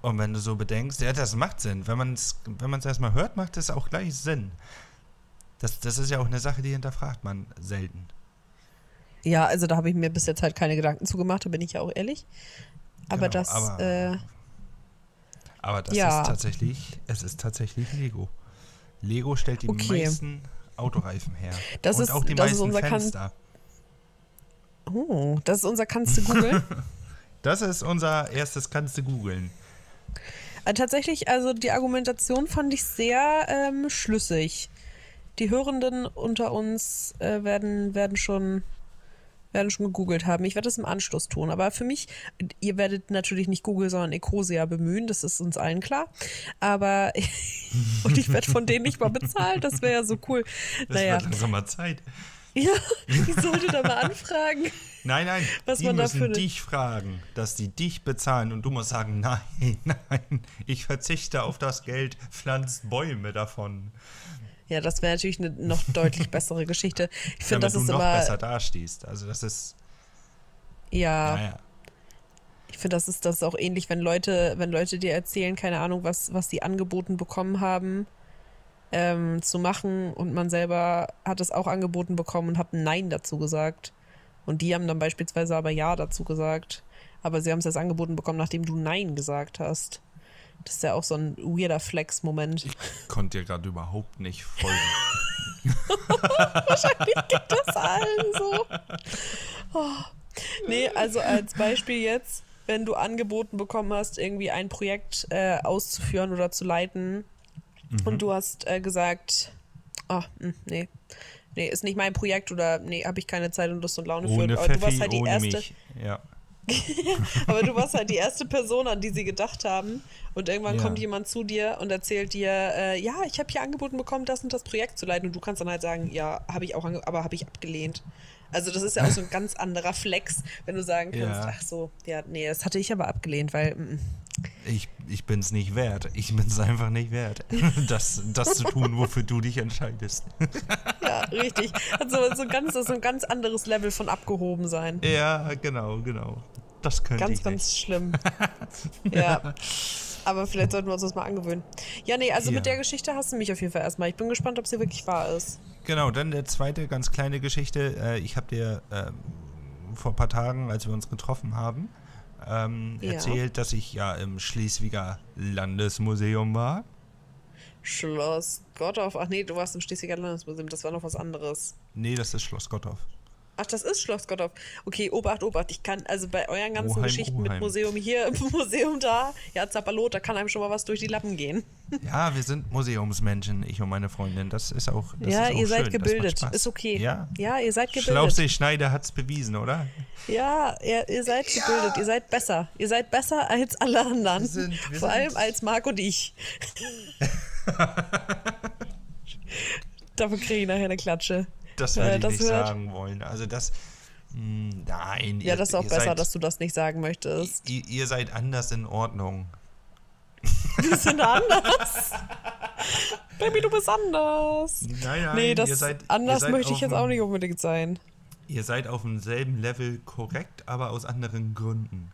Und wenn du so bedenkst, ja, das macht Sinn. Wenn man es wenn man's erstmal hört, macht es auch gleich Sinn. Das, das ist ja auch eine Sache, die hinterfragt man selten. Ja, also da habe ich mir bis jetzt halt keine Gedanken zu gemacht, da bin ich ja auch ehrlich. Aber Genau, das, aber- äh, Aber das Ja. ist tatsächlich, es ist tatsächlich Lego. Lego stellt die Okay. meisten Autoreifen her. Das Und ist- auch die meisten unser Kan- Fenster. oh, das ist unser Kannst du [LAUGHS] googeln. Das ist unser erstes, kannst du googeln. Äh, tatsächlich, also die Argumentation fand ich sehr ähm, schlüssig. Die Hörenden unter uns äh, werden, werden schon werden schon gegoogelt haben. Ich werde es im Anschluss tun. Aber für mich, ihr werdet natürlich nicht Google, sondern Ecosia bemühen. Das ist uns allen klar. Aber, [LAUGHS] und ich werde von denen nicht mal bezahlt. Das wäre ja so cool. Das naja, wird langsam mal Zeit. [LAUGHS] ja, ich sollte da mal anfragen. Nein, nein, Was die man müssen dafür- dich fragen, dass die dich bezahlen und du musst sagen, [LAUGHS] nein, nein, ich verzichte auf das Geld, pflanzt Bäume davon. Ja, das wäre natürlich eine noch deutlich bessere Geschichte. Ich finde, das du ist noch immer. besser dastehst. Also das ist, Ja, naja. ich finde, das ist das auch ähnlich, wenn Leute, wenn Leute dir erzählen, keine Ahnung, was, was sie angeboten bekommen haben, ähm, zu machen und man selber hat es auch angeboten bekommen und hat ein Nein dazu gesagt. Und die haben dann beispielsweise aber Ja dazu gesagt. Aber sie haben es erst angeboten bekommen, nachdem du Nein gesagt hast. Das ist ja auch so ein weirder Flex-Moment. Ich konnte dir gerade überhaupt nicht folgen. [LAUGHS] [LAUGHS] das allen so. Oh. Nee, also als Beispiel jetzt, wenn du angeboten bekommen hast, irgendwie ein Projekt äh, auszuführen oder zu leiten und du hast äh, gesagt, oh, mh, nee, nee, ist nicht mein Projekt oder nee, habe ich keine Zeit und Lust und Laune für. Ohne Aber du warst halt die erste, mich. Ja. [LAUGHS] aber du warst halt die erste Person, an die sie gedacht haben. Und irgendwann Ja. kommt jemand zu dir und erzählt dir, äh, ja, ich habe hier angeboten bekommen, das und das Projekt zu leiten. Und du kannst dann halt sagen, ja, habe ich auch, aber habe ich abgelehnt. Also das ist ja auch so ein ganz anderer Flex, wenn du sagen [LAUGHS] kannst, Ja. ach so, ja, nee, das hatte ich aber abgelehnt, weil mm, Ich, ich bin es nicht wert. Ich bin es einfach nicht wert, [LAUGHS] das, das zu tun, wofür du dich entscheidest. [LAUGHS] ja, richtig. Also so ein ganz, so ein ganz anderes Level von abgehoben sein. Ja, genau, genau. Das könnte Ganz, ich ganz nicht. schlimm. [LAUGHS] ja. Aber vielleicht sollten wir uns das mal angewöhnen. Ja, nee, also Ja. mit der Geschichte hast du mich auf jeden Fall erstmal. Ich bin gespannt, ob sie wirklich wahr ist. Genau, dann der zweite ganz kleine Geschichte. Äh, ich habe dir ähm, vor ein paar Tagen, als wir uns getroffen haben, ähm, Ja. erzählt, dass ich ja im Schleswiger Landesmuseum war. Schloss Gottorf. Ach nee, du warst im Schleswiger Landesmuseum. Das war noch was anderes. Nee, das ist Schloss Gottorf. Ach, das ist Schloss Gottorf. Okay, Obacht, Obacht. Ich kann, also bei euren ganzen Oheim, Geschichten mit Oheim. Museum hier, [LAUGHS] Museum da, ja, Zappalot, da kann einem schon mal was durch die Lappen gehen. [LAUGHS] Ja, wir sind Museumsmenschen, ich und meine Freundin. Das ist auch. Das ja, ist auch ihr seid schön. Gebildet. Ist okay. Ja. Ja, ihr seid gebildet. Schlaufsee-Schneider hat's bewiesen, oder? Ja, ihr, ihr seid gebildet. Ihr seid besser. Ihr seid besser als alle anderen. Wir sind- wir Vor allem als Marc und ich. [LAUGHS] Dafür kriege ich nachher eine Klatsche. Das Wer würde ich das nicht hört. sagen wollen. Also das. mh, Nein. Ja, ihr- das ist auch besser, seid, dass du das nicht sagen möchtest. Ihr, ihr seid anders in Ordnung. [LAUGHS] Wir sind anders. Baby, du bist anders. Nein, nein, nee, das ihr seid, anders möchte ich jetzt auch nicht unbedingt sein. Ihr seid auf demselben Level korrekt, aber aus anderen Gründen.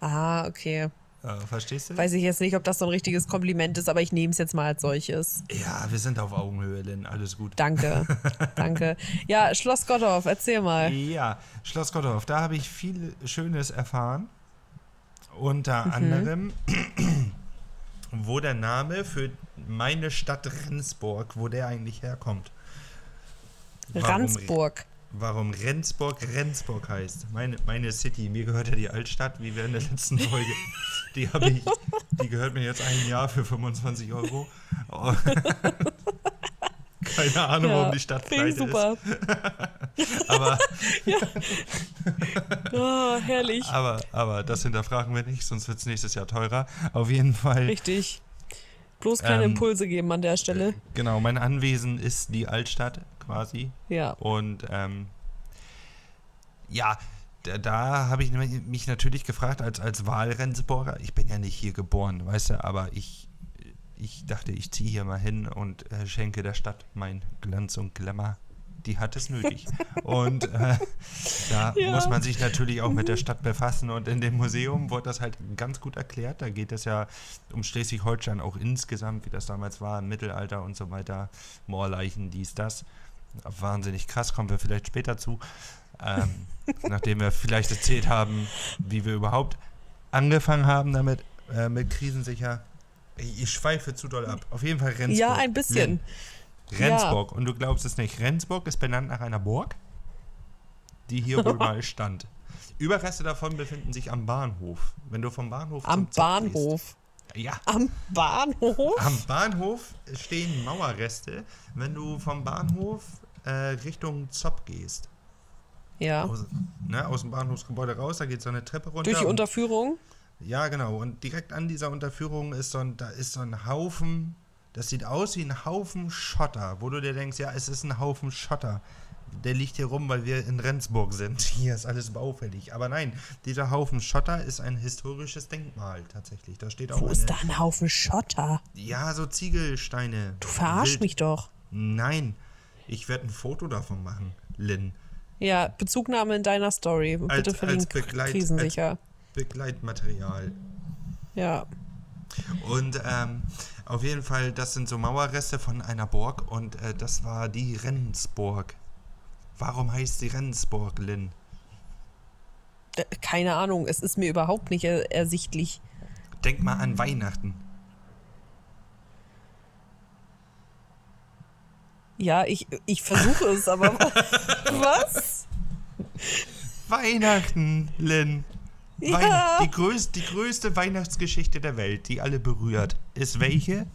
Ah, okay. Äh, verstehst du? Weiß ich jetzt nicht, ob das so ein richtiges Kompliment ist, aber ich nehme es jetzt mal als solches. ja, wir sind auf Augenhöhe, Lynn. Alles gut. Danke. [LAUGHS] Danke. Ja, Schloss Gottorf, erzähl mal. Ja, Schloss Gottorf, da habe ich viel Schönes erfahren. Unter Mhm. anderem, [CLEARS THROAT] wo der Name für meine Stadt Rendsburg, wo der eigentlich herkommt. Warum- Randsburg. Warum Rendsburg Rendsburg heißt. Meine, meine City, mir gehört ja die Altstadt, wie wir in der letzten Folge. Die habe ich, die gehört mir jetzt ein Jahr für 25 Euro. Oh. [LAUGHS] Keine Ahnung, warum die Stadt pleite super. ist. [LAUGHS] Aber, [LAUGHS] Oh, herrlich. aber, aber das hinterfragen wir nicht, sonst wird es nächstes Jahr teurer. Auf jeden Fall. Richtig. Bloß keine Ähm, Impulse geben an der Stelle. Genau, mein Anwesen ist die Altstadt quasi. Ja. Und ähm, ja, da, da habe ich mich natürlich gefragt, als, als Wahlrennsburger, ich bin ja nicht hier geboren, weißt du, aber ich, ich dachte, ich ziehe hier mal hin und äh, schenke der Stadt mein Glanz und Glamour. Die hat es nötig. [LAUGHS] und äh, da Ja. muss man sich natürlich auch mit der Stadt befassen. Und in dem Museum wurde das halt ganz gut erklärt. Da geht es ja um Schleswig-Holstein auch insgesamt, wie das damals war, im Mittelalter und so weiter. Moorleichen, dies, das. Wahnsinnig krass, kommen wir vielleicht später zu. Ähm, [LAUGHS] nachdem wir vielleicht erzählt haben, wie wir überhaupt angefangen haben damit, äh, mit krisensicher. Ich, ich schweife zu doll ab. Auf jeden Fall Rendsburg. Ja, ein bisschen. Rendsburg. Und du glaubst es nicht. Rendsburg ist benannt nach einer Burg, die hier wohl [LAUGHS] mal stand. Überreste davon befinden sich am Bahnhof. Wenn du vom Bahnhof Am Bahnhof. Gehst. Ja. Am Bahnhof? Am Bahnhof stehen Mauerreste, wenn du vom Bahnhof äh, Richtung Zopp gehst. Ja. Aus, ne, aus dem Bahnhofsgebäude raus, da geht so eine Treppe runter. Durch die und- Unterführung. Ja, genau. Und direkt an dieser Unterführung ist so ein, da ist so ein Haufen, das sieht aus wie ein Haufen Schotter, wo du dir denkst, ja, es ist ein Haufen Schotter. Der liegt hier rum, weil wir in Rendsburg sind. [LAUGHS] Hier ist alles baufällig. Aber nein, dieser Haufen Schotter ist ein historisches Denkmal tatsächlich. Da steht auch Wo ist da ein Haufen Schotter? Ja, so Ziegelsteine. Du verarsch Wild. mich doch. Nein, ich werde ein Foto davon machen, Lynn. Ja, Bezugnahme in deiner Story. Bitte Als- als Begleit- krisensicher. Begleitmaterial. Ja. Und ähm, auf jeden Fall, das sind so Mauerreste von einer Burg und äh, das war die Rendsburg. Warum heißt sie Rendsburg, Lynn? Äh, Keine Ahnung, es ist mir überhaupt nicht er ersichtlich. Denk mal an Weihnachten. Ja, ich, ich versuche es, aber [LAUGHS] was? Weihnachten, Lynn. Ja. Weihn- die, größ die größte Weihnachtsgeschichte der Welt, die alle berührt, ist welche?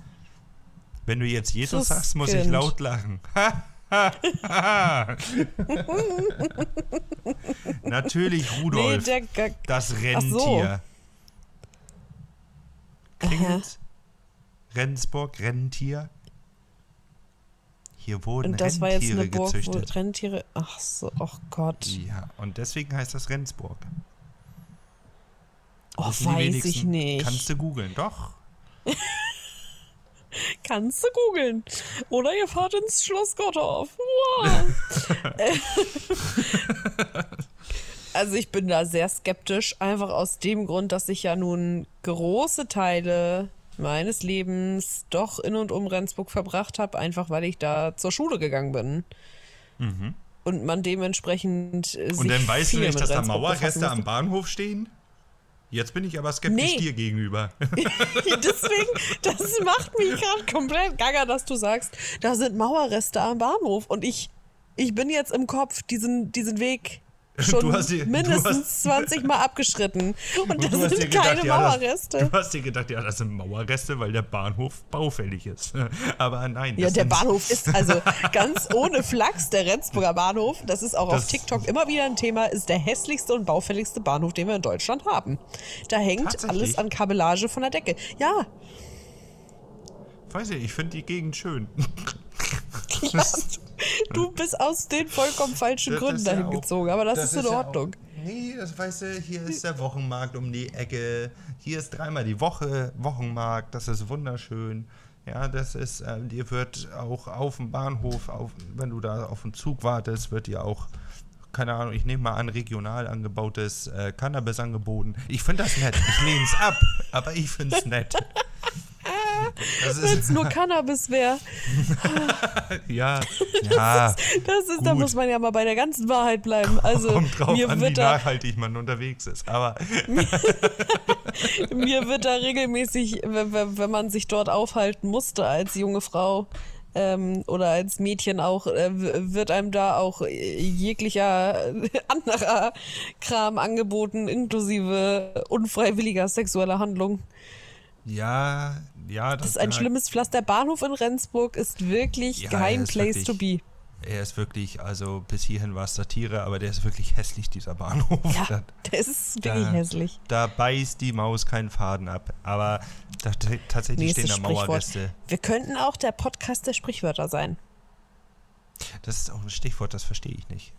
Wenn du jetzt Jesus sagst, muss ich Christkind. laut lachen. [LAUGHS] Natürlich Nee, Rudolf, der Gag. das so. Rentier. Klingelt's? Rendsburg, Rentier. Hier wurden Und das war jetzt Rentiere eine Burg, wo gezüchtet. Rentiere. Ach so, ach Gott. Ja, und deswegen heißt das Rendsburg. Oh, weiß ich nicht. Kannst du googeln, doch. [LAUGHS] Kannst du googeln. Oder ihr fahrt ins Schloss Gottorf. Wow. [LAUGHS] Äh, also ich bin da sehr skeptisch, einfach aus dem Grund, dass ich ja nun große Teile meines Lebens doch in und um Rendsburg verbracht habe, einfach weil ich da zur Schule gegangen bin. Und man dementsprechend äh, Mhm. Und dann weißt du nicht, dass da Mauerreste am. Bahnhof stehen? Jetzt bin ich aber skeptisch Nee. dir gegenüber. [LAUGHS] Deswegen, das macht mich gerade komplett gaga, dass du sagst, da sind Mauerreste am Bahnhof und ich, ich bin jetzt im Kopf diesen, diesen Weg schon Du hast die- mindestens hast- 20 Mal abgeschritten und da Du hast dir sind gedacht, keine ja, das- Mauerreste. Du hast dir gedacht, ja, das sind Mauerreste, weil der Bahnhof baufällig ist. [LAUGHS] Aber nein. Ja, das der Bahnhof ist also [LAUGHS] ganz ohne Flachs, der Rendsburger Bahnhof, das ist auch auf Das- TikTok immer wieder ein Thema, ist der hässlichste und baufälligste Bahnhof, den wir in Deutschland haben. Da hängt alles an Kabellage von der Decke. Ja, Weiß ich, ich finde die Gegend schön. [LAUGHS] Ja, du bist aus den vollkommen falschen Das Gründen ist ja dahin auch- gezogen, aber das, ist in ja Ordnung. Auch, nee, das weißt du, hier ist der Wochenmarkt um die Ecke. Hier ist dreimal die Woche Wochenmarkt. Das ist wunderschön. Ja, das ist, äh, dir wird auch auf dem Bahnhof, auf, wenn du da auf den Zug wartest, wird dir auch, keine Ahnung, ich nehme mal an, regional angebautes äh, Cannabis angeboten. Ich finde das nett. Ich lehne es ab, aber ich finde es nett. Das Wenn es ist, [LAUGHS] nur Cannabis wäre, ja, [LAUGHS] ja, das ist, da muss man ja mal bei der ganzen Wahrheit bleiben. Also kommt drauf mir an, wie wird, da, nachhaltig man unterwegs ist. Aber [LAUGHS] mir wird da regelmäßig, wenn, man sich dort aufhalten musste als junge Frau ähm, oder als Mädchen auch, äh, wird einem da auch jeglicher anderer Kram angeboten, inklusive unfreiwilliger sexueller Handlung. Ja, ja, Das ist ein schlimmes Pflaster. Der Bahnhof in Rendsburg ist wirklich Ja, kein ist Place wirklich- to be. Er ist wirklich, also bis hierhin war es Satire, aber der ist wirklich hässlich, dieser Bahnhof. Ja, Da, der ist wirklich da- hässlich. da beißt die Maus keinen Faden ab. Aber da, tatsächlich stehen da. Mauerreste. Wir könnten auch der Podcast der Sprichwörter sein. Das ist auch ein Stichwort, das verstehe ich nicht.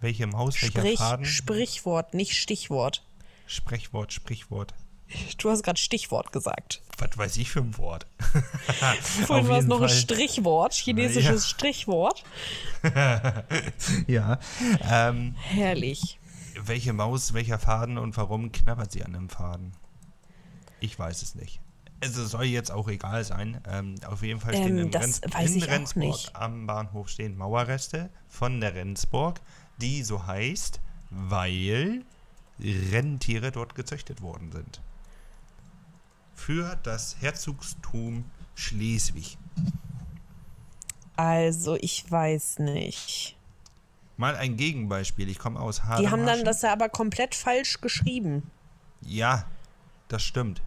Welche Maus, welcher Sprich, Faden? Sprichwort, nicht Stichwort. Sprechwort, Sprichwort. Du hast gerade Stichwort gesagt. Was weiß ich für ein Wort? [LAUGHS] Vorhin war es noch ein Fall. Strichwort, chinesisches Ja. Strichwort. [LAUGHS] Ja. Ähm, Herrlich. welche Maus, welcher Faden und warum knabbert sie an einem Faden? Ich weiß es nicht. Es soll jetzt auch egal sein. Ähm, auf jeden Fall stehen Ähm, das Renz weiß in Rendsburg nicht. am Bahnhof stehen Mauerreste von der Rendsburg, die so heißt, weil Rentiere dort gezüchtet worden sind. Für das Herzogstum Schleswig. Also, ich weiß nicht. Mal ein Gegenbeispiel. Ich komme aus Die haben dann Hademarschen. das ja aber komplett falsch geschrieben. Ja, das stimmt.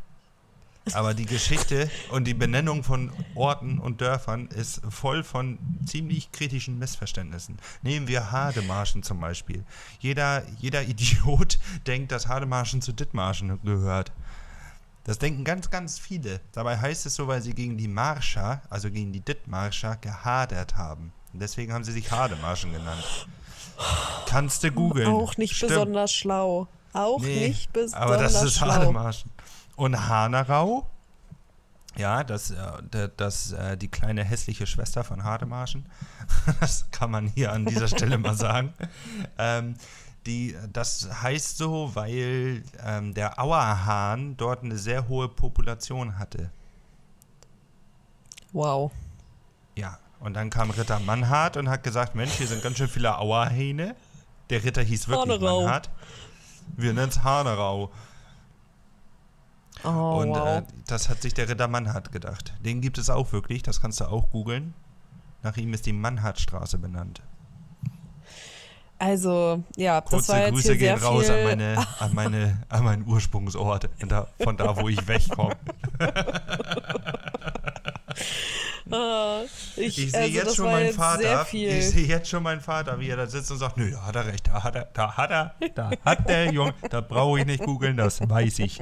Aber die Geschichte und die Benennung von Orten und Dörfern ist voll von ziemlich kritischen Missverständnissen. Nehmen wir Hademarschen zum Beispiel. Jeder, jeder Idiot [LAUGHS] denkt, dass Hademarschen zu Dithmarschen gehört. Das denken ganz, ganz viele. Dabei heißt es so, weil sie gegen die Marscher, also gegen die Dithmarscher, gehadert haben. Und deswegen haben sie sich Hademarschen genannt. Kannst du googeln. Auch nicht Stimmt. besonders schlau. Auch Nee, nicht besonders aber das ist schlau. Hademarschen. Und Hanarau, ja, das, äh, der- das, äh, die kleine hässliche Schwester von Hademarschen, [LAUGHS] das kann man hier an dieser Stelle mal sagen. Ähm, die, das heißt so, weil ähm, der Auerhahn dort eine sehr hohe Population hatte. Wow. Ja, und dann kam Ritter Mannhardt und hat gesagt, Mensch, hier sind ganz schön viele Auerhähne. Der Ritter hieß wirklich Hanerau. Mannhardt. Wir nennen es Hanerau. Oh, Und wow. äh, das hat sich der Ritter Mannhardt gedacht. Den gibt es auch wirklich, das kannst du auch googeln. Nach ihm ist die Mannhardtstraße benannt. Also, ja, das Kurze war jetzt Grüße hier sehr gehen raus viel. an, meine, an, meine, an meinen Ursprungsort, von da, wo ich wegkomme. [LAUGHS] Ah, ich, Ich sehe also, jetzt das schon meinen Sehr Vater, ich sehe jetzt schon meinen Vater, wie er da sitzt und sagt, nö, da hat er recht, da hat er, da hat er, da hat der Junge, da brauche ich nicht googeln, das weiß ich.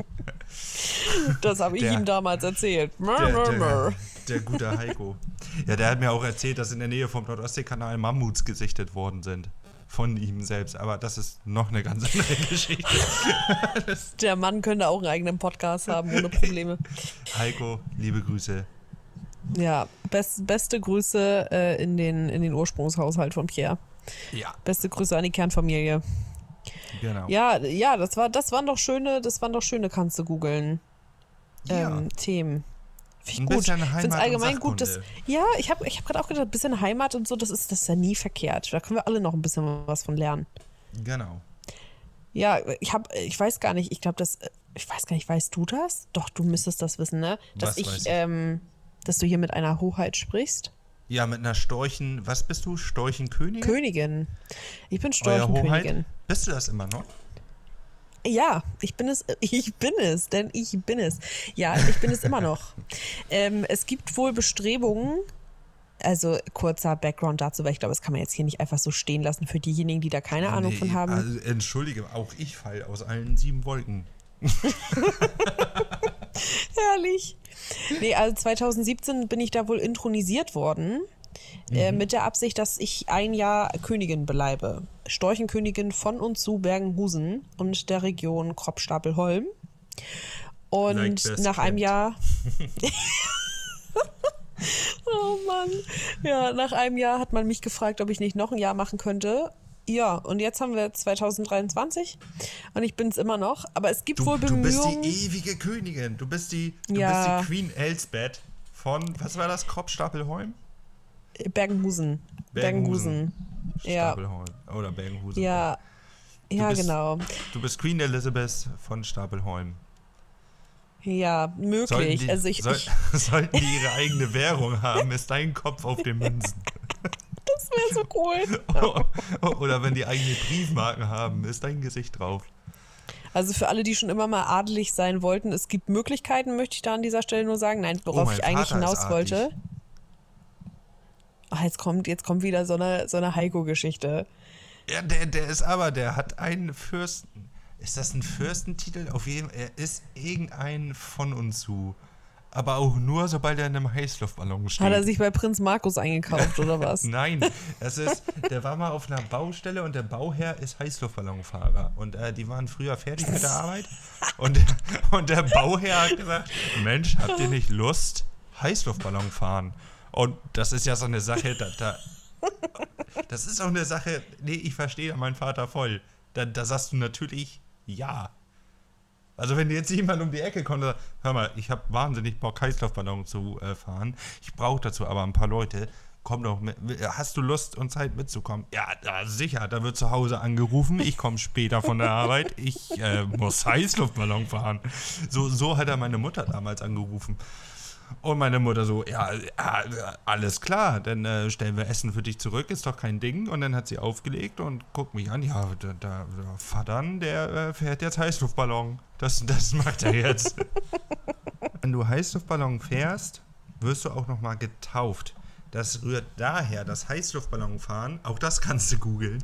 das habe ich der- ihm damals erzählt. Der, der, der gute Heiko. Ja, der hat mir auch erzählt, dass in der Nähe vom Nordostseekanal Mammuts gesichtet worden sind. Von ihm selbst. Aber das ist noch eine ganz [LAUGHS] andere Geschichte. [LAUGHS] Der Mann könnte auch einen eigenen Podcast haben, ohne Probleme. [LAUGHS] Heiko, liebe Grüße. Ja, best, beste Grüße äh, in, den, in den Ursprungshaushalt von Pierre. Ja, Beste Grüße an die Kernfamilie. genau. Ja, ja, das war, das waren doch schöne, das waren doch schöne, kannst du googeln. Ähm, Themen. Finde ich gut. Ich finde es allgemein gut, dass. Ja, ich habe ich hab gerade auch gedacht, ein bisschen Heimat und so, das ist, das ist ja nie verkehrt. Da können wir alle noch ein bisschen was von lernen. Genau. Ja, ich habe, ich weiß gar nicht, ich glaube, das, ich weiß gar nicht, weißt du das? Doch, du müsstest das wissen, ne? Dass Was ich, ich? ähm, dass du hier mit einer Hoheit sprichst. Ja, mit einer Storchen, was bist du? Storchenkönigin? Königin. Ich bin? Storchenkönigin. Bist du das immer noch? Ja, ich bin es, ich bin es, denn ich bin es. Ja, ich bin es immer noch. [LAUGHS] ähm, es gibt wohl Bestrebungen, also kurzer Background dazu, weil ich glaube, das kann man jetzt hier nicht einfach so stehen lassen für diejenigen, die da keine Ahnung Nee, von haben. Also, entschuldige, auch ich fall aus allen sieben Wolken. [LAUGHS] Herrlich. Nee, also 2017 bin ich da wohl intronisiert worden. Äh, mit der Absicht, dass ich ein Jahr Königin bleibe. Storchenkönigin von und zu Bergenhusen und der Region Kropstapelholm. Und Like nach einem. Jahr. [LAUGHS] [LAUGHS] oh Mann. Ja, nach einem Jahr hat man mich gefragt, ob ich nicht noch ein Jahr machen könnte. Ja, und jetzt haben wir 2023 und ich bin es immer noch. Aber es gibt Du, wohl du bist Bemühungen. die ewige Königin. Du bist die, du Ja. bist die Queen Elsbeth von, was war das, Kropstapelholm? Bergenhusen. Bergenhusen. Ja. Stapelholm. Oder Bergenhusen. Ja. Ja, bist- genau. Du bist Queen Elizabeth von Stapelholm. Ja, Sollten möglich. die, also ich, soll, ich [LAUGHS] sollten die ihre eigene Währung haben, ist dein Kopf auf den Münzen. [LAUGHS] das wäre so cool. [LAUGHS] Oder wenn die eigene Briefmarken haben, ist dein Gesicht drauf. Also für alle, die schon immer mal adelig sein wollten, es gibt Möglichkeiten, möchte ich da an dieser Stelle nur sagen. Nein, worauf Oh, ich eigentlich hinaus wollte. Ach, jetzt kommt, jetzt kommt wieder so eine, so eine Heiko-Geschichte. Ja, der, der ist aber, der hat einen Fürsten. Ist das ein Fürstentitel? Auf jeden Fall, er ist irgendein von uns zu. Aber auch nur, sobald er in einem Heißluftballon steht. Hat er sich bei Prinz Markus eingekauft oder was? [LAUGHS] Nein, das ist, der war mal auf einer Baustelle und der Bauherr ist Heißluftballonfahrer. Und äh, die waren früher fertig mit der Arbeit. Und, und der Bauherr hat gesagt: Mensch, habt ihr nicht Lust, Heißluftballon fahren? Und das ist ja so eine Sache, da, da, das ist auch eine Sache, nee, ich verstehe meinen Vater voll. Da, da sagst du natürlich ja. Also wenn jetzt jemand um die Ecke kommt und sagt, hör mal, ich habe wahnsinnig Bock, Heißluftballon zu äh, fahren, ich brauche dazu aber ein paar Leute, komm doch mit, hast du Lust und Zeit mitzukommen? Ja, da, sicher, da wird zu Hause angerufen, ich komme später von der Arbeit, ich äh, muss Heißluftballon fahren. So, so hat er meine Mutter damals angerufen. Und meine Mutter so, ja, alles klar, dann äh, stellen wir Essen für dich zurück, ist doch kein Ding. Und dann hat sie aufgelegt und guckt mich an, ja, da, da, der Vater, der äh, fährt jetzt Heißluftballon. Das, das macht er jetzt. [LAUGHS] wenn du Heißluftballon fährst, wirst du auch nochmal getauft. Das rührt daher, das Heißluftballonfahren, auch das kannst du googeln.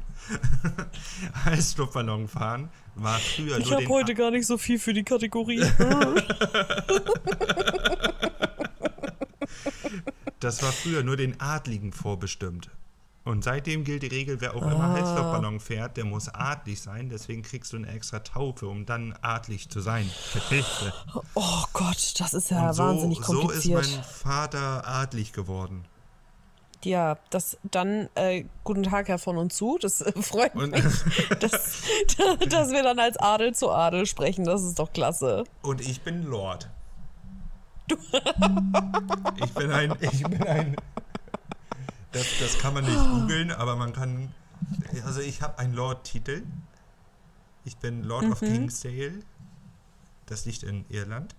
[LAUGHS] Heißluftballonfahren war früher Ich nur habe heute gar nicht so viel für die Kategorie. [LAUGHS] Das war früher nur den Adligen vorbestimmt. Und seitdem gilt die Regel, wer auch immer Heißluftballon fährt, der muss adlig sein. Deswegen kriegst du eine extra Taufe, um dann adlig zu sein. Oh Gott, das ist ja so, wahnsinnig so ist kompliziert. mein Vater adlig geworden. ja, das dann äh, guten Tag, Herr von und zu. Das äh, freut Und- mich, [LAUGHS] dass, [LAUGHS] dass wir dann als Adel zu Adel sprechen. Das ist doch klasse. Und ich bin Lord. [LAUGHS] ich bin ein. Ich bin ein. Das, das kann man nicht googeln, aber man kann. Also ich habe einen Lord-Titel. Ich bin Lord of Kingsdale. Das liegt in Irland.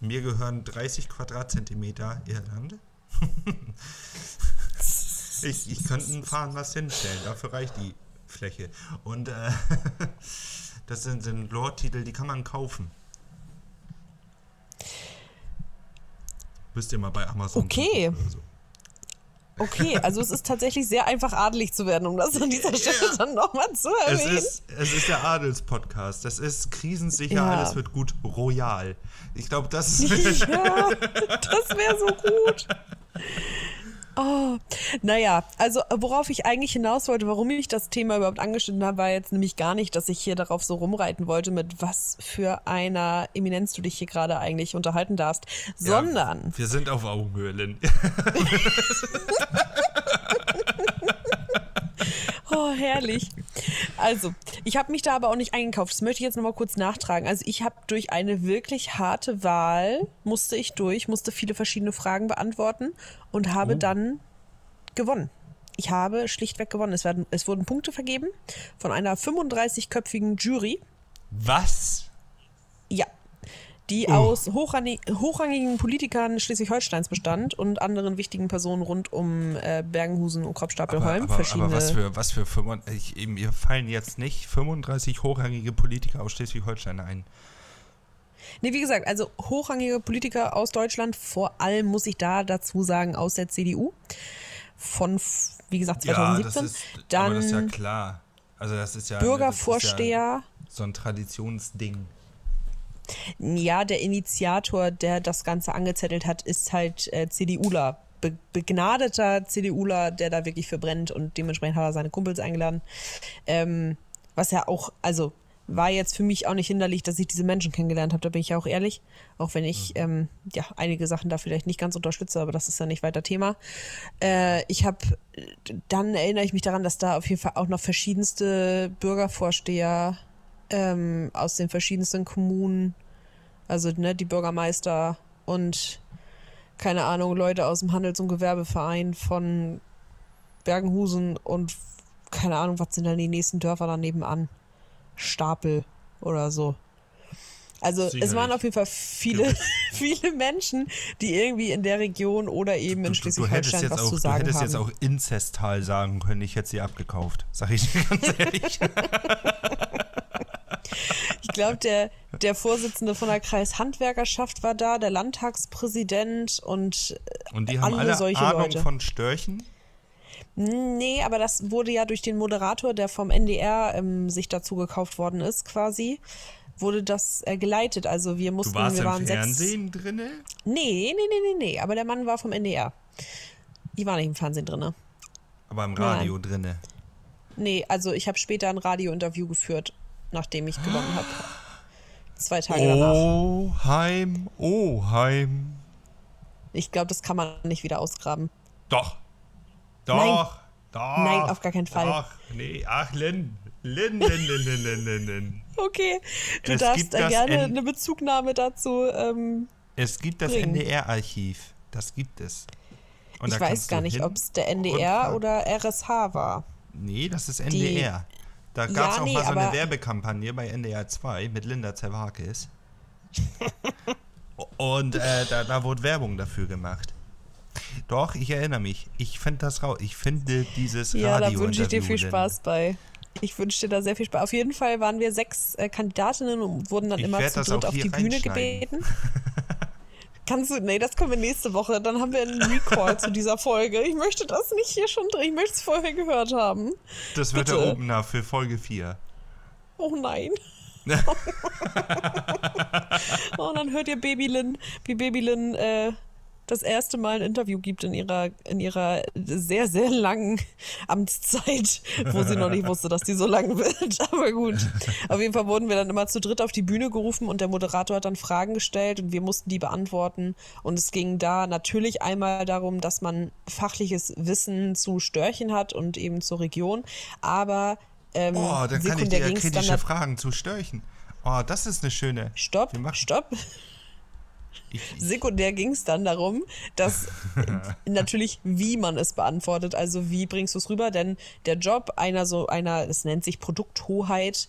Mir gehören 30 Quadratzentimeter Irland. [LAUGHS] ich, ich könnte ein Fahren was hinstellen, dafür reicht die Fläche. Und äh, [LAUGHS] das sind, sind Lord-Titel, die kann man kaufen. Müsst ihr mal bei Amazon Okay. so. Okay, also es ist tatsächlich sehr einfach adelig zu werden, um das an dieser Stelle dann nochmal zu Es erwähnen. ist, es ist der Adelspodcast. Das ist krisensicher, Ja. alles wird gut, royal. Ich glaube, das ist. [LAUGHS] Ja, das wäre so gut. [LAUGHS] Oh, naja, also worauf ich eigentlich hinaus wollte, warum ich das Thema überhaupt angeschnitten habe, war jetzt nämlich gar nicht, dass ich hier darauf so rumreiten wollte, mit was für einer Eminenz du dich hier gerade eigentlich unterhalten darfst, sondern Wir sind auf Augenhöhe, Lynn. [LAUGHS] [LAUGHS] [LAUGHS] Oh, herrlich. Also, ich habe mich da aber auch nicht eingekauft. Das möchte ich jetzt nochmal kurz nachtragen. Also, ich habe durch eine wirklich harte Wahl, musste ich durch, musste viele verschiedene Fragen beantworten und habe dann gewonnen. Ich habe schlichtweg gewonnen. Es, werden, es wurden Punkte vergeben von einer 35-köpfigen Jury. Was? Ja. Die aus hochrangi hochrangigen Politikern Schleswig-Holsteins bestand und anderen wichtigen Personen rund um äh, Bergenhusen und Kropstapelholm. aber, aber, verschiedene aber was für, was für 35, ich, mir fallen jetzt nicht 35 hochrangige Politiker aus Schleswig-Holstein ein. Nee, wie gesagt, also hochrangige Politiker aus Deutschland, vor allem muss ich da dazu sagen, aus der CDU. Von, wie gesagt, 2017. das ist, Dann aber das ist ja klar. Also das ist ja Bürgervorsteher. Ist ja so ein Traditionsding. Ja, der Initiator, der das Ganze angezettelt hat, ist halt äh, CDUler. Be begnadeter CDUler, der da wirklich für brennt und dementsprechend hat er seine Kumpels eingeladen. Ähm, was ja auch, also war jetzt für mich auch nicht hinderlich, dass ich diese Menschen kennengelernt habe, da bin ich ja auch ehrlich. Auch wenn ich ähm, ja einige Sachen da vielleicht nicht ganz unterstütze, aber das ist ja nicht weiter Thema. Äh, ich habe, dann erinnere ich mich daran, dass da auf jeden Fall auch noch verschiedenste Bürgervorsteher ähm, aus den verschiedensten Kommunen, also ne, die Bürgermeister und keine Ahnung, Leute aus dem Handels- und Gewerbeverein von Bergenhusen und keine Ahnung, was sind dann die nächsten Dörfer da nebenan? Stapel oder so. Also es Sicherlich. waren auf jeden Fall viele, [LAUGHS] viele Menschen, die irgendwie in der Region oder eben in Du, du, du Schleswig-Holstein was auch, zu du sagen hättest haben. jetzt auch Inzesttal sagen können, ich hätte sie abgekauft. Sag ich dir ganz [LAUGHS] ehrlich. Ich glaube, der, der Vorsitzende von der Kreishandwerkerschaft war da, der Landtagspräsident und Und die haben Alle solche Ahnung Leute. von Störchen. Nee, aber das wurde ja durch den Moderator, der vom NDR ähm, sich dazu gekauft worden ist, quasi, wurde das äh, geleitet. Also wir mussten, Du warst wir im waren sechs. Fernsehen drinne? Nee, nee, nee, nee, nee. Aber der Mann war vom NDR. Ich war nicht im Fernsehen drinne. Aber im Radio drinne. Nee, also ich habe später ein Radiointerview geführt, nachdem ich gewonnen habe. Zwei Tage danach. Oh, Heim, oh, Heim. Ich glaube, das kann man nicht wieder ausgraben. Doch. Doch. Doch. Nein, auf gar keinen Fall. Doch. Nee, ach, Lynn. Lynn, Lynn, Lynn, Lynn, Lynn, Lynn, Lynn. Okay, du Es darfst da gerne N- eine Bezugnahme dazu. Ähm, Es gibt das. NDR-Archiv. Das gibt es. Und ich weiß gar nicht, ob es der NDR oder RSH war. Nee, das ist NDR. Da gab es Ja, auch nee, mal so eine Werbekampagne bei NDR 2 mit Linda Zerwakis. [LAUGHS] Und äh, da, da wurde Werbung dafür gemacht. Doch, ich erinnere mich. Ich finde das raus. Ich finde dieses Ja, da Radio wünsche ich dir viel Spaß bei. Ich wünsche dir da sehr viel Spaß. Auf jeden Fall waren wir sechs äh, Kandidatinnen und wurden dann Ich immer zu dritt auf die Bühne gebeten. [LAUGHS] Kannst du, nee, das können wir nächste Woche. Dann haben wir einen Recall zu dieser Folge. Ich möchte das nicht hier schon drin. Ich möchte es vorher gehört haben. Das wird der Bitte. Opener für Folge 4. Oh nein. [LAUGHS] [LAUGHS] oh, und dann hört ihr Babylin, wie Babylin äh, das erste Mal ein Interview gibt in ihrer, in ihrer sehr, sehr langen Amtszeit, wo sie noch nicht wusste, dass die so lang wird. [LAUGHS] Aber gut. Auf jeden Fall wurden wir dann immer zu dritt auf die Bühne gerufen und der Moderator hat dann Fragen gestellt und wir mussten die beantworten. Und es ging da natürlich einmal darum, dass man fachliches Wissen zu Störchen hat und eben zur Region. Aber ähm, Oh, dann kann ich dir dann kritische nat- Fragen zu Störchen. Oh, das ist eine schöne. Stopp, Wir machen- stopp. Sekundär ging es dann darum, dass [LAUGHS] natürlich, wie man es beantwortet, also wie bringst du es rüber, denn der Job einer so einer, es nennt sich Produkthoheit,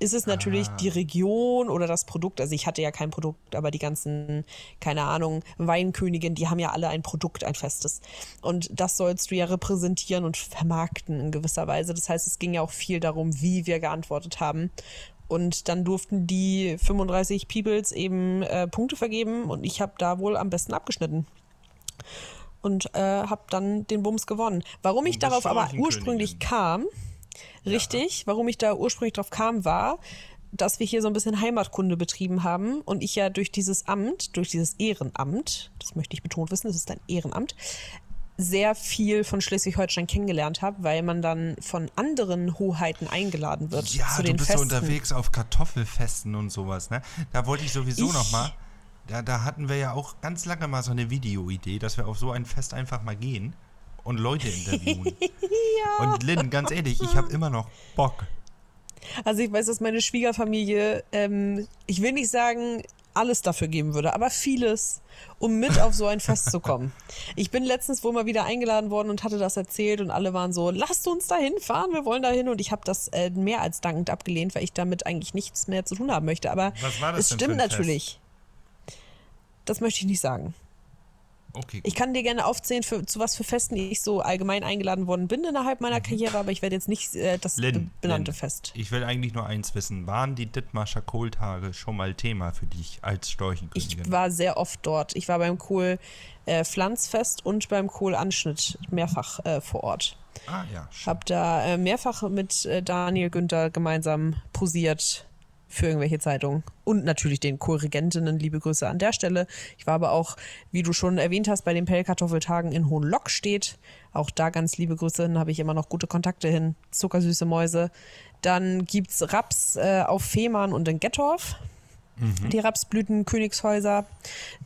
ist es natürlich Ah. die Region oder das Produkt, also ich hatte ja kein Produkt, aber die ganzen, keine Ahnung, Weinkönigin, die haben ja alle ein Produkt, ein festes. Und das sollst du ja repräsentieren und vermarkten in gewisser Weise. Das heißt, es ging ja auch viel darum, wie wir geantwortet haben. Und dann durften die 35 Peoples eben äh, Punkte vergeben und ich habe da wohl am besten abgeschnitten. Und äh, habe dann den Bums gewonnen. Warum ich darauf aber ursprünglich kam, richtig, warum ich da ursprünglich drauf kam, war, dass wir hier so ein bisschen Heimatkunde betrieben haben und ich ja durch dieses Amt, durch dieses Ehrenamt, das möchte ich betont wissen, das ist ein Ehrenamt, sehr viel von Schleswig-Holstein kennengelernt habe, weil man dann von anderen Hoheiten eingeladen wird ja, zu du den bist so Festen. unterwegs auf Kartoffelfesten und sowas, ne? Da wollte ich sowieso Ich- noch mal. Da, da hatten wir ja auch ganz lange mal so eine Videoidee, dass wir auf so ein Fest einfach mal gehen und Leute interviewen. [LAUGHS] Und Lynn, ganz ehrlich, ich habe immer noch Bock. Also ich weiß, dass meine Schwiegerfamilie, ähm, ich will nicht sagen, alles dafür geben würde, aber vieles, um mit auf so ein Fest zu kommen. [LAUGHS] Ich bin letztens wohl mal wieder eingeladen worden und hatte das erzählt und alle waren so, lasst uns da hinfahren, wir wollen da hin und ich habe das äh, mehr als dankend abgelehnt, weil ich damit eigentlich nichts mehr zu tun haben möchte. Aber es stimmt natürlich. Das möchte ich nicht sagen. Okay, Ich kann dir gerne aufzählen, für, zu was für Festen ich so allgemein eingeladen worden bin innerhalb meiner Karriere, aber ich werde jetzt nicht äh, das Mhm. Lynn, be- benannte Lynn, Fest. Ich will eigentlich nur eins wissen. Waren die Dithmarscher Kohltage schon mal Thema für dich als Storchenkönigin? Ich war sehr oft dort. Ich war beim Kohl äh, Pflanzfest und beim Kohl Anschnitt mehrfach äh, vor Ort. ah ja, schön. Hab da äh, mehrfach mit äh, Daniel Günther gemeinsam posiert für irgendwelche Zeitungen. Und natürlich den Kohlregentinnen. Liebe Grüße an der Stelle. Ich war aber auch, wie du schon erwähnt hast, bei den Pellkartoffeltagen in Hohenlockstedt. Auch da ganz liebe Grüße hin, habe ich immer noch gute Kontakte hin. Zuckersüße Mäuse. Dann gibt's Raps äh, auf Fehmarn und in Gettorf. Die Rapsblüten Königshäuser.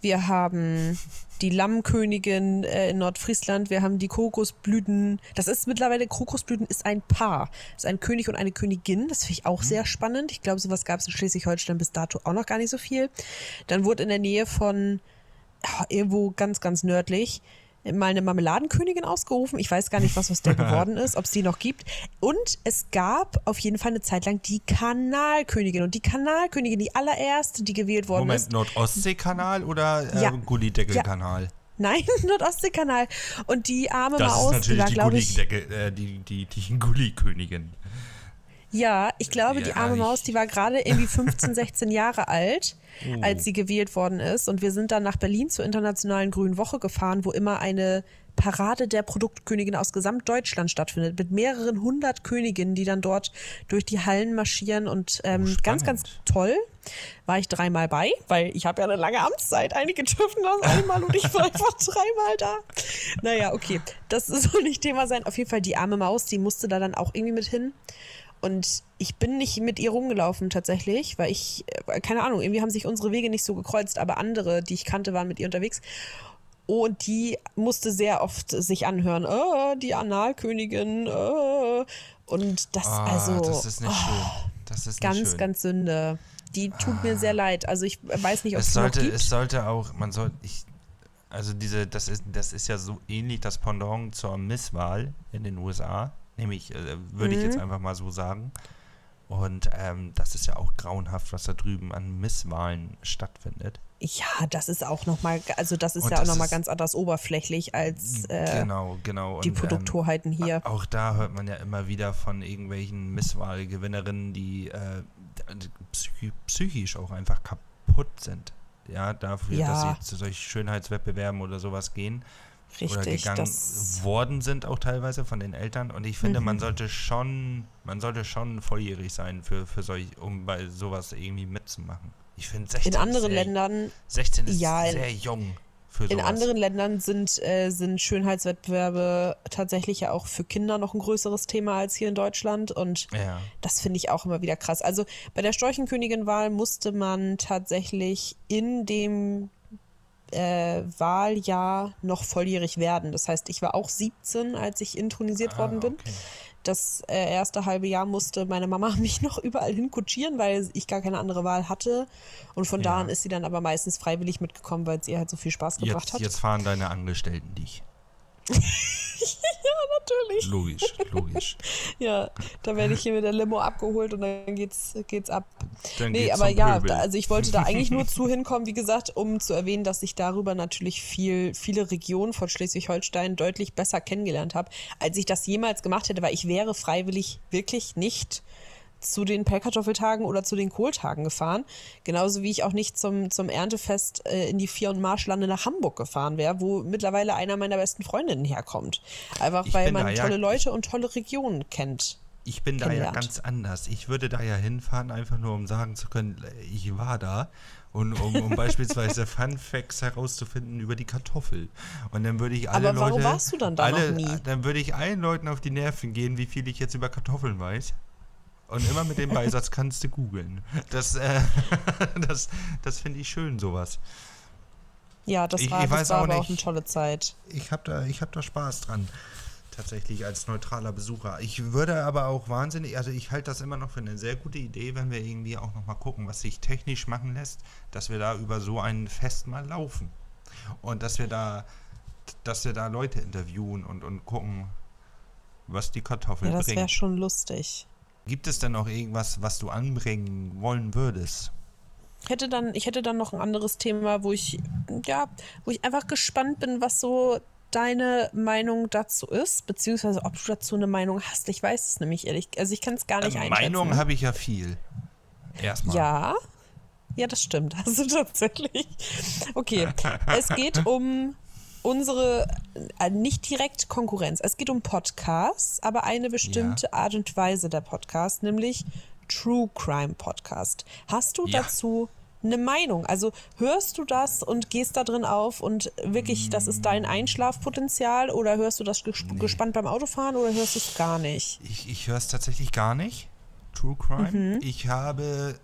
Wir haben die Lammkönigin äh, in Nordfriesland. Wir haben die Kokosblüten. Das ist mittlerweile, Kokosblüten ist ein Paar. Das ist ein König und eine Königin. Das finde ich auch sehr spannend. Ich glaube, sowas gab es in Schleswig-Holstein bis dato auch noch gar nicht so viel. Dann wurde in der Nähe von ja, irgendwo ganz, ganz nördlich mal eine Marmeladenkönigin ausgerufen. Ich weiß gar nicht, was aus der [LAUGHS] geworden ist, ob es die noch gibt. Und es gab auf jeden Fall eine Zeit lang die Kanalkönigin. Und die Kanalkönigin, die allererste, die gewählt worden Moment, ist. Nordostseekanal oder äh, Ja. Gullideckelkanal? Nein, [LAUGHS] Nordostseekanal. Und die arme Das Maus, ist die natürlich war, die glaube ich. Äh, die, die, die Gulli-Königin. Ja, ich glaube, die Ja, arme ich- Maus, die war gerade irgendwie [LAUGHS] 15, 16 Jahre alt, Oh. als sie gewählt worden ist. Und wir sind dann nach Berlin zur Internationalen Grünen Woche gefahren, wo immer eine Parade der Produktkönigin aus Gesamtdeutschland stattfindet, mit mehreren hundert Königinnen, die dann dort durch die Hallen marschieren. Und ähm, Oh, ganz, ganz toll war ich dreimal bei, weil ich habe ja eine lange Amtszeit. Einige dürfen das einmal und ich war [LAUGHS] einfach dreimal da. Naja, okay, das soll nicht Thema sein. Auf jeden Fall die arme Maus, die musste da dann auch irgendwie mit hin. Und ich bin nicht mit ihr rumgelaufen tatsächlich, weil ich, äh, keine Ahnung, irgendwie haben sich unsere Wege nicht so gekreuzt, aber andere, die ich kannte, waren mit ihr unterwegs. Und die musste sehr oft sich anhören, äh, die Analkönigin, äh. Und das, Ah, also, das ist nicht schön. Das ist ganz, schön. ganz Sünde. Die tut mir sehr leid. Also ich weiß nicht, ob es es noch sollte, gibt. es sollte auch, man soll, ich, also diese, das ist, das ist ja so ähnlich das Pendant zur Misswahl in den USA, nämlich, äh, würde ich Mhm. jetzt einfach mal so sagen. Und ähm, das ist ja auch grauenhaft, was da drüben an Misswahlen stattfindet. Ja, das ist auch nochmal, also das ist Und ja auch das nochmal ist- ganz anders oberflächlich als äh, genau, genau. die Und, ähm, Produkthoheiten hier. Auch da hört man ja immer wieder von irgendwelchen Misswahlgewinnerinnen, die äh, psychi psychisch auch einfach kaputt sind. Ja, dafür, Ja. dass sie zu solchen Schönheitswettbewerben oder sowas gehen. Oder Richtig, gegangen das worden sind auch teilweise von den Eltern. Und ich finde, Mhm. man sollte schon, man sollte schon volljährig sein für, für solch, um bei sowas irgendwie mitzumachen. Ich finde 16 in anderen ist sehr, Ländern 16 ist ja, sehr jung für In sowas. anderen Ländern sind, äh, sind Schönheitswettbewerbe tatsächlich ja auch für Kinder noch ein größeres Thema als hier in Deutschland. Und ja. das finde ich auch immer wieder krass. Also bei der Storchenkönigin-Wahl musste man tatsächlich in dem äh, Wahljahr noch volljährig werden. Das heißt, ich war auch 17, als ich intronisiert Ah, worden bin. okay. Das äh, erste halbe Jahr musste meine Mama [LAUGHS] mich noch überall hinkutschieren, weil ich gar keine andere Wahl hatte. Und von da Ja. an ist sie dann aber meistens freiwillig mitgekommen, weil es ihr halt so viel Spaß gebracht Jetzt, hat. jetzt fahren deine Angestellten dich. [LAUGHS] [LAUGHS] Natürlich. Logisch, logisch. [LAUGHS] Ja, da werde ich hier mit der Limo abgeholt und dann geht's, geht's ab. Dann Nee, geht's aber ja, da, also ich wollte da eigentlich nur [LAUGHS] zu hinkommen, wie gesagt, um zu erwähnen, dass ich darüber natürlich viel, viele Regionen von Schleswig-Holstein deutlich besser kennengelernt habe, als ich das jemals gemacht hätte, weil ich wäre freiwillig wirklich nicht zu den Pellkartoffeltagen oder zu den Kohltagen gefahren. Genauso wie ich auch nicht zum, zum Erntefest äh, in die Vier- und Marschlande nach Hamburg gefahren wäre, wo mittlerweile einer meiner besten Freundinnen herkommt. Einfach weil man ja- tolle Leute und tolle Regionen kennt. Ich bin da ja ganz anders. Ich würde da ja hinfahren, einfach nur um sagen zu können, ich war da. Und um, um [LAUGHS] beispielsweise Fun Facts herauszufinden über die Kartoffel. Und dann würde ich alle Aber warum Leute. warst du dann da alle, noch nie? Dann würde ich allen Leuten auf die Nerven gehen, wie viel ich jetzt über Kartoffeln weiß. Und immer mit dem Beisatz kannst du googeln. Das, äh, [LAUGHS] das, das finde ich schön, sowas. Ja, das Ich- war, ich das weiß war auch aber auch nicht. eine tolle Zeit. Ich habe da, ich hab da Spaß dran. Tatsächlich als neutraler Besucher. Ich würde aber auch wahnsinnig, also ich halte das immer noch für eine sehr gute Idee, wenn wir irgendwie auch nochmal gucken, was sich technisch machen lässt, dass wir da über so ein Fest mal laufen. Und dass wir da, dass wir da Leute interviewen und, und gucken, was die Kartoffel Ja, das wäre schon lustig. Gibt es denn noch irgendwas, was du anbringen wollen würdest? Ich hätte dann, ich hätte dann noch ein anderes Thema, wo ich, ja, wo ich einfach gespannt bin, was so deine Meinung dazu ist, beziehungsweise ob du dazu eine Meinung hast. Ich weiß es nämlich ehrlich, also ich kann es gar nicht Äh, einschätzen. Meinung habe ich ja viel. Erstmal. Ja, ja, das stimmt. [LAUGHS] Also tatsächlich. Okay, es geht um unsere, äh, nicht direkt Konkurrenz. Es geht um Podcasts, aber eine bestimmte Art und Weise der Podcast, nämlich True Crime Podcast. Hast du Ja. dazu eine Meinung? Also hörst du das und gehst da drin auf und wirklich, das ist dein Einschlafpotenzial oder hörst du das ges- gespannt beim Autofahren oder hörst du es gar nicht? Ich, ich höre es tatsächlich gar nicht. True Crime. Mhm. Ich habe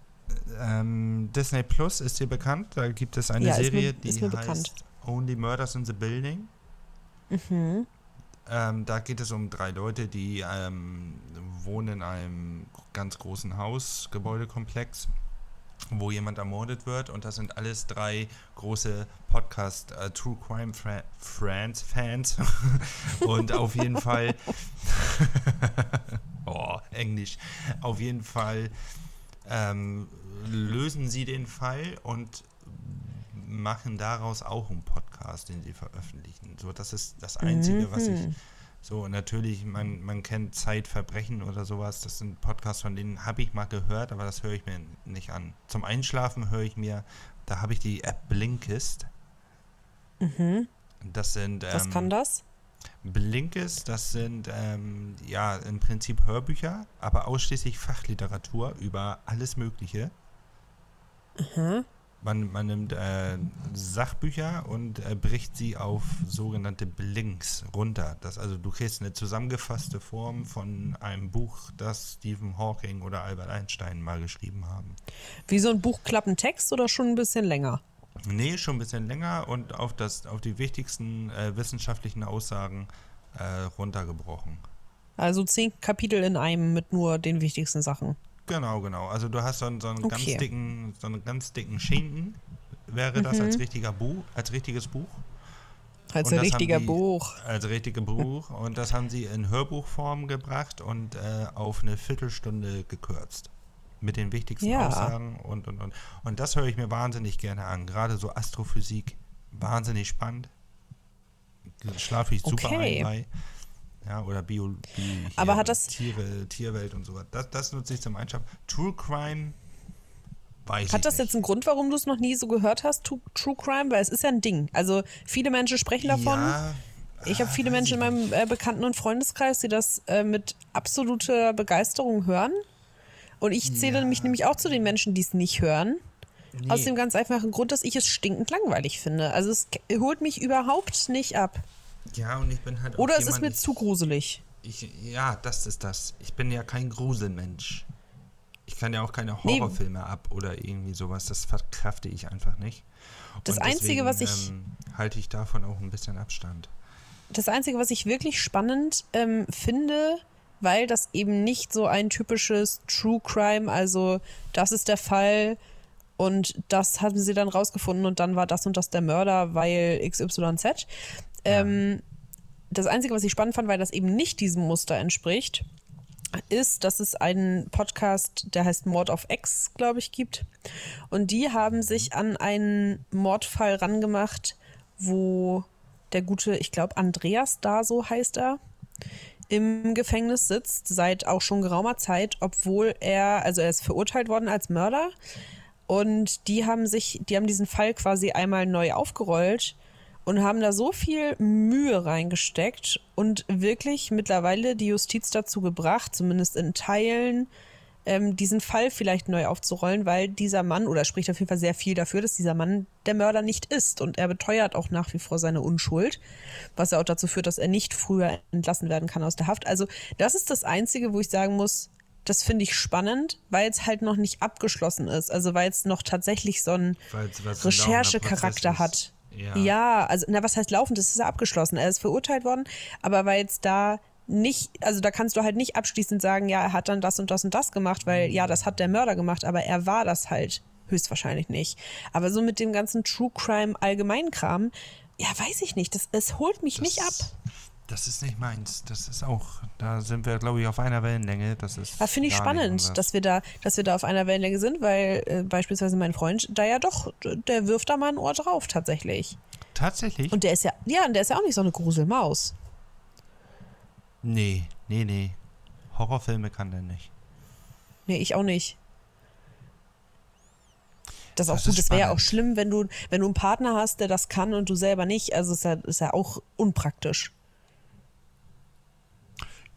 ähm, Disney Plus, ist dir bekannt? Da gibt es eine Ja, Serie, mir- die heißt bekannt. Only Murders in the Building. Mhm. Ähm, da geht es um drei Leute, die ähm, wohnen in einem ganz großen Haus, Gebäudekomplex, wo jemand ermordet wird. Und das sind alles drei große Podcast äh, True Crime Fra Friends Fans. [LAUGHS] und auf jeden Fall, [LAUGHS] oh, Englisch, auf jeden Fall ähm, lösen sie den Fall und machen daraus auch einen Podcast, den sie veröffentlichen. So, das ist das Einzige, was ich. Mhm. So, natürlich, man, man kennt Zeitverbrechen oder sowas. Das sind Podcasts, von denen habe ich mal gehört, aber das höre ich mir nicht an. Zum Einschlafen höre ich mir, da habe ich die App Blinkist. Das sind. Was ähm, kann das? Blinkist, das sind ähm, ja im Prinzip Hörbücher, aber ausschließlich Fachliteratur über alles Mögliche. Man, man nimmt äh, Sachbücher und äh, bricht sie auf sogenannte Blinks runter. Das, also du kriegst eine zusammengefasste Form von einem Buch, das Stephen Hawking oder Albert Einstein mal geschrieben haben. Wie so ein Buchklappentext oder schon ein bisschen länger? Nee, schon ein bisschen länger und auf, das, auf die wichtigsten äh, wissenschaftlichen Aussagen äh, runtergebrochen. Also zehn Kapitel in einem mit nur den wichtigsten Sachen. Genau, genau. Also du hast so einen, so einen Okay. ganz dicken, so einen ganz dicken Schinken, wäre das als richtiger Buch, als richtiges Buch. Als Und richtiger die- Buch. Als richtige Buch. Und das haben sie in Hörbuchform gebracht und äh, auf eine Viertelstunde gekürzt. mit den wichtigsten Ja. Aussagen und, und, und. Und das höre ich mir wahnsinnig gerne an. Gerade so Astrophysik, wahnsinnig spannend. Schlafe ich super Okay. ein bei. Ja, oder Bio, Bi- Aber hat das- Tiere, Tierwelt und sowas. Das, das nutze ich zum Einschaffen. True Crime weiß ich Hat das nicht. jetzt einen Grund, warum du es noch nie so gehört hast, True, True Crime? Weil es ist ja ein Ding. Also viele Menschen sprechen davon. Ja, Ich habe ah, viele Menschen in meinem äh, Bekannten- und Freundeskreis, die das äh, mit absoluter Begeisterung hören. Und ich zähle Ja. mich nämlich auch zu den Menschen, die es nicht hören. Nee. Aus dem ganz einfachen Grund, dass ich es stinkend langweilig finde. Also es holt mich überhaupt nicht ab. Ja, und ich bin halt auch Oder es ist jemand, mir ich- zu gruselig. Ich, ja, das ist das. Ich bin ja kein Gruselmensch. Ich kann ja auch keine Nee. Horrorfilme ab oder irgendwie sowas. Das verkrafte ich einfach nicht. Das Und Einzige, was ich- Ähm, halte ich davon auch ein bisschen Abstand. Das Einzige, was ich wirklich spannend ähm, finde, weil das eben nicht so ein typisches True Crime, also das ist der Fall und das haben sie dann rausgefunden und dann war das und das der Mörder, weil XYZ. Ähm, das Einzige, was ich spannend fand, weil das eben nicht diesem Muster entspricht, ist, dass es einen Podcast, der heißt Mord of X, glaube ich, gibt. Und die haben sich an einen Mordfall rangemacht, wo der gute, ich glaube, Andreas da so heißt er, im Gefängnis sitzt, seit auch schon geraumer Zeit, obwohl er, also er ist verurteilt worden als Mörder. Und die haben sich, die haben diesen Fall quasi einmal neu aufgerollt und haben da so viel Mühe reingesteckt und wirklich mittlerweile die Justiz dazu gebracht, zumindest in Teilen, ähm, diesen Fall vielleicht neu aufzurollen, weil dieser Mann, oder spricht auf jeden Fall sehr viel dafür, dass dieser Mann der Mörder nicht ist. Und er beteuert auch nach wie vor seine Unschuld, was ja auch dazu führt, dass er nicht früher entlassen werden kann aus der Haft. Also das ist das Einzige, wo ich sagen muss, das finde ich spannend, weil es halt noch nicht abgeschlossen ist. Also weil es noch tatsächlich so einen Recherchecharakter hat. Ja. Ja, also, na, was heißt laufend? Das ist ja abgeschlossen. Er ist verurteilt worden, aber weil jetzt da nicht, also da kannst du halt nicht abschließend sagen, ja, er hat dann das und das und das gemacht, weil ja, das hat der Mörder gemacht, aber er war das halt höchstwahrscheinlich nicht. Aber so mit dem ganzen True Crime Allgemeinkram, ja, weiß ich nicht. Das, es holt mich nicht ab. Das ist nicht meins. Das ist auch, da sind wir, glaube ich, auf einer Wellenlänge. Das ist. Da finde ich spannend, dass wir da, dass wir da auf einer Wellenlänge sind, weil äh, beispielsweise mein Freund da ja doch, der wirft da mal ein Ohr drauf tatsächlich. Tatsächlich? Und der ist ja, ja, und der ist ja auch nicht so eine Gruselmaus. nee, nee, nee. Horrorfilme kann der nicht. Nee, ich auch nicht. Das ist auch Das gut. Es wäre ja auch schlimm, wenn du, wenn du einen Partner hast, der das kann und du selber nicht. Also ist ja, ist ja auch unpraktisch.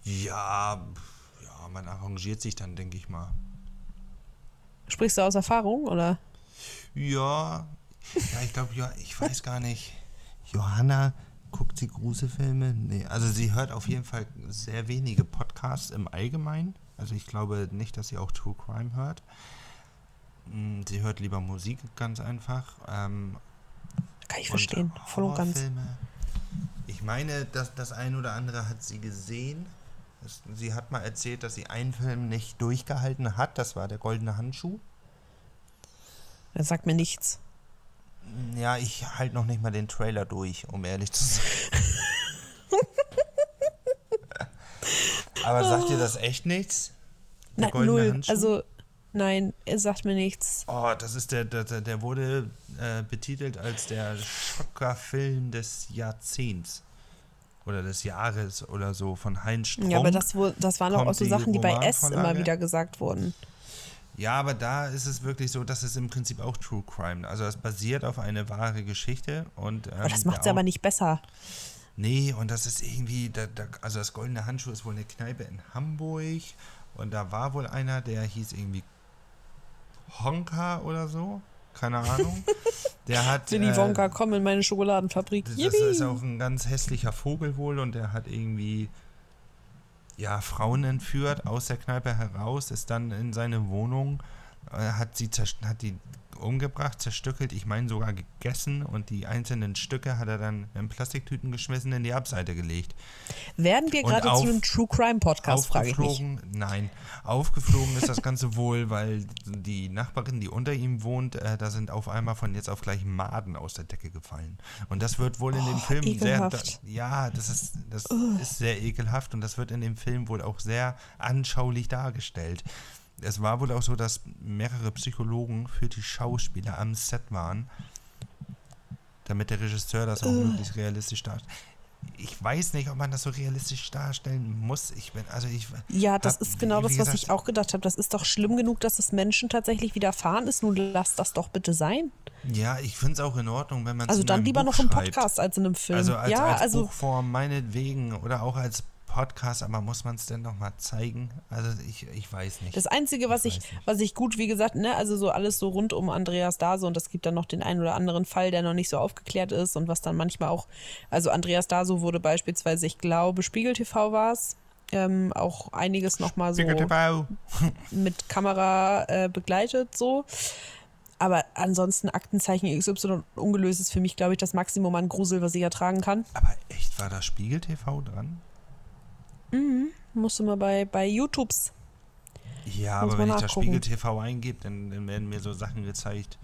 Ja, ja, man arrangiert sich dann, denke ich mal. Sprichst du aus Erfahrung oder? Ja, ja, ich glaube, ja, ich weiß gar nicht. Johanna, guckt sie Gruselfilme? Nee, also sie hört auf jeden Fall sehr wenige Podcasts im Allgemeinen. Also ich glaube nicht, dass sie auch True Crime hört. Mm, Sie hört lieber Musik, ganz einfach. Ähm, Kann ich verstehen. Voll und ganz. Ich meine, dass das ein oder andere hat sie gesehen. Sie hat mal erzählt, dass sie einen Film nicht durchgehalten hat. Das war der goldene Handschuh. Das sagt mir nichts. Ja, ich halte noch nicht mal den Trailer durch, um ehrlich zu sein. Aber sagt dir das echt nichts? Der goldene null. Handschuh? Also, nein, er sagt mir nichts. Oh, das ist der, der, der- der wurde äh, betitelt als der Schockerfilm des Jahrzehnts. Oder des Jahres oder so von Heinz Strunk. Ja, aber das, das waren auch kommt so Sachen, die bei S immer wieder gesagt wurden. Ja, aber da ist es wirklich so, dass es im Prinzip auch True Crime. Also es basiert auf eine wahre Geschichte und ähm, Aber das macht es aber nicht besser. Nee, und das ist irgendwie, da, da, also das Goldene Handschuh ist wohl eine Kneipe in Hamburg und da war wohl einer, der hieß irgendwie Honka oder so, keine Ahnung. Der [LAUGHS] hat Willy äh, Wonka, komm in meine Schokoladenfabrik. das, das ist auch ein ganz hässlicher Vogel wohl und der hat irgendwie ja Frauen entführt aus der Kneipe heraus, ist dann in seine Wohnung, äh, hat sie hat die umgebracht, zerstückelt, ich meine sogar gegessen und die einzelnen Stücke hat er dann in Plastiktüten geschmissen in die Abseite gelegt. Werden wir gerade zu einem True Crime Podcast, frage ich mich. Aufgeflogen, nein, aufgeflogen ist das Ganze [LAUGHS] wohl, weil die Nachbarin, die unter ihm wohnt, äh, da sind auf einmal von jetzt auf gleich Maden aus der Decke gefallen. Und das wird wohl in dem Oh, Film sehr, da, ekelhaft. ja, das ist, das ist sehr ekelhaft und das wird in dem Film wohl auch sehr anschaulich dargestellt. Es war wohl auch so, dass mehrere Psychologen für die Schauspieler am Set waren, damit der Regisseur das auch möglichst realistisch darstellt. Ich weiß nicht, ob man das so realistisch darstellen muss. Ich bin, also ich. Ja, das hab, ist genau das, was gesagt, ich auch gedacht habe. Das ist doch schlimm genug, dass es Menschen tatsächlich widerfahren ist. Nun lass das doch bitte sein. Ja, ich finde es auch in Ordnung, wenn man Also in dann lieber Buch noch im schreibt. Podcast als in einem Film. Also als, ja, als also Buchform meinetwegen oder auch als Podcast, aber muss man es denn noch mal zeigen? Also ich, ich weiß nicht. Das Einzige, was ich, nicht. was ich gut, wie gesagt, ne, also so alles so rund um Andreas Dase und es gibt dann noch den einen oder anderen Fall, der noch nicht so aufgeklärt ist und was dann manchmal auch, also Andreas Daso wurde beispielsweise, ich glaube, Spiegel TV war es, ähm, auch einiges nochmal so [LAUGHS] mit Kamera äh, begleitet, so. Aber ansonsten Aktenzeichen XY ungelöst ist für mich, glaube ich, das Maximum an Grusel, was ich ertragen kann. Aber echt, war da Spiegel TV dran? Musst du mal bei, bei YouTubes. Ja, aber wenn man ich da nachgucken. Spiegel TV eingebe, dann, dann werden mir so Sachen gezeigt,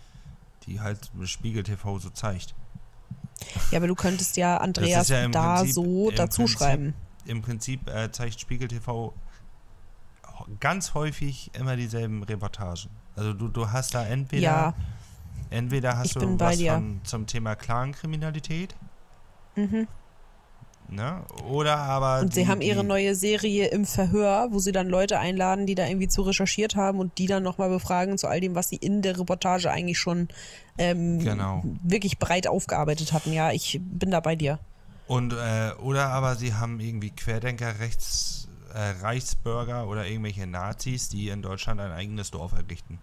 die halt Spiegel TV so zeigt. Ja, aber du könntest ja Andreas ja da Prinzip- so dazu Prinzip- schreiben. Im Prinzip äh, zeigt Spiegel TV ganz häufig immer dieselben Reportagen. Also du, du hast da entweder, Ja. entweder hast Ich du bin bei was dir. von, zum Thema Clankriminalität. Mhm. Ne? Oder aber. Und sie die- haben ihre neue Serie im Verhör, wo sie dann Leute einladen, die da irgendwie zu recherchiert haben und die dann nochmal befragen zu all dem, was sie in der Reportage eigentlich schon ähm, Genau. wirklich breit aufgearbeitet hatten. Ja, ich bin da bei dir. Und, äh, oder aber sie haben irgendwie Querdenker, Rechts, äh, Reichsbürger oder irgendwelche Nazis, die in Deutschland ein eigenes Dorf errichten.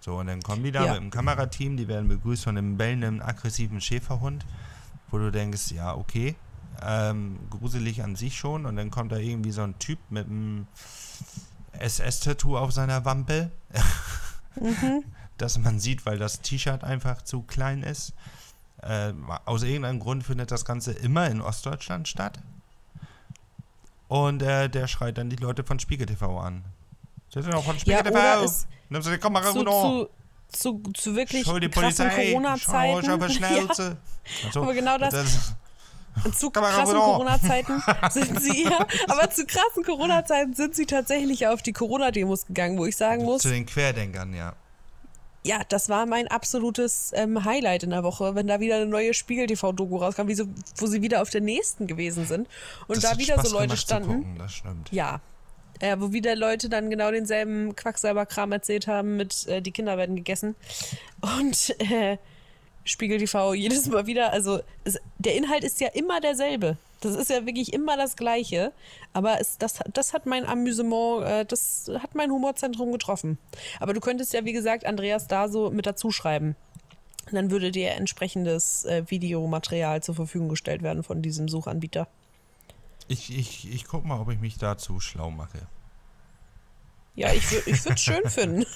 So, und dann kommen die da Ja. mit dem Kamerateam, die werden begrüßt von einem bellenden, aggressiven Schäferhund, wo du denkst, ja, okay, ähm, gruselig an sich schon. Und dann kommt da irgendwie so ein Typ mit einem SS-Tattoo auf seiner Wampe, [LAUGHS] dass man sieht, weil das T-Shirt einfach zu klein ist. Äh, aus irgendeinem Grund findet das Ganze immer in Ostdeutschland statt. Und äh, der schreit dann die Leute von Spiegel TV an. Sie sind auch von Spiegel Ja, TV. es- Nimm sie die Kamera Zu, zu, zu, zu wirklich Schau die Polizei. Schau euch auf die Corona-Zeiten. Schnauze. [LAUGHS] Also, aber genau das- Zu krassen. Corona-Zeiten [LAUGHS] sind sie ja, aber zu krassen Corona-Zeiten sind sie tatsächlich auf die Corona-Demos gegangen, wo ich sagen muss, Zu den Querdenkern, ja. ja, das war mein absolutes ähm, Highlight in der Woche, wenn da wieder eine neue Spiegel-TV-Doku rauskam, wie so, wo sie wieder auf der nächsten gewesen sind und Das da wieder Spaß so Leute standen. Gucken, das stimmt. Ja. Äh, wo wieder Leute dann genau denselben Quacksalber-Kram erzählt haben mit äh, die Kinder werden gegessen. Und äh, Spiegel TV jedes Mal wieder, also es, der Inhalt ist ja immer derselbe. Das ist ja wirklich immer das Gleiche. Aber es, das, das hat mein Amüsement, äh, das hat mein Humorzentrum getroffen. Aber du könntest ja, wie gesagt, Andreas da so mit dazu schreiben. Dann würde dir entsprechendes äh, Videomaterial zur Verfügung gestellt werden von diesem Suchanbieter. Ich, ich, ich guck mal, ob ich mich dazu schlau mache. Ja, ich, ich würde es schön finden.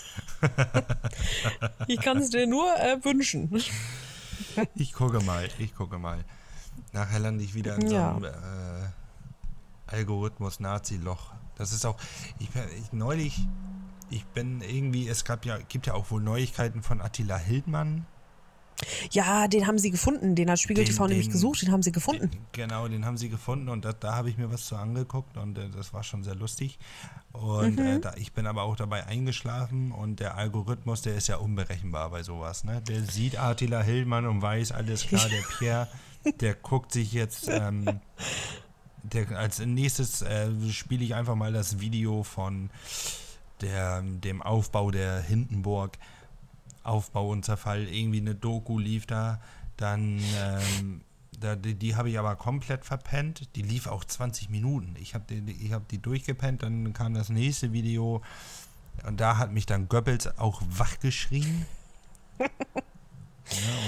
ich kann es dir nur äh, wünschen. Ich gucke mal, ich gucke mal. Nachher lande ich wieder in so Ja. einem äh, Algorithmus-Nazi-Loch. Das ist auch, ich, ich neulich, ich bin irgendwie, es gab ja, gibt ja auch wohl Neuigkeiten von Attila Hildmann. Ja, den haben sie gefunden. Den hat Spiegel Den- TV nämlich den- gesucht. Den haben sie gefunden. Den, genau, den haben sie gefunden und da, da habe ich mir was zu angeguckt und äh, das war schon sehr lustig. Und Mhm. äh, da, ich bin aber auch dabei eingeschlafen und der Algorithmus, der ist ja unberechenbar bei sowas. Ne? Der sieht Attila Hildmann und weiß, alles klar, der [LAUGHS] Pierre, der guckt sich jetzt, ähm, der, als nächstes äh, spiele ich einfach mal das Video von der, dem Aufbau der Hindenburg. Aufbau und Zerfall, irgendwie eine Doku lief da, dann ähm, da, die, die habe ich aber komplett verpennt. Die lief auch 20 Minuten. Ich habe die, hab die durchgepennt, dann kam das nächste Video und da hat mich dann Goebbels auch wachgeschrien. ja,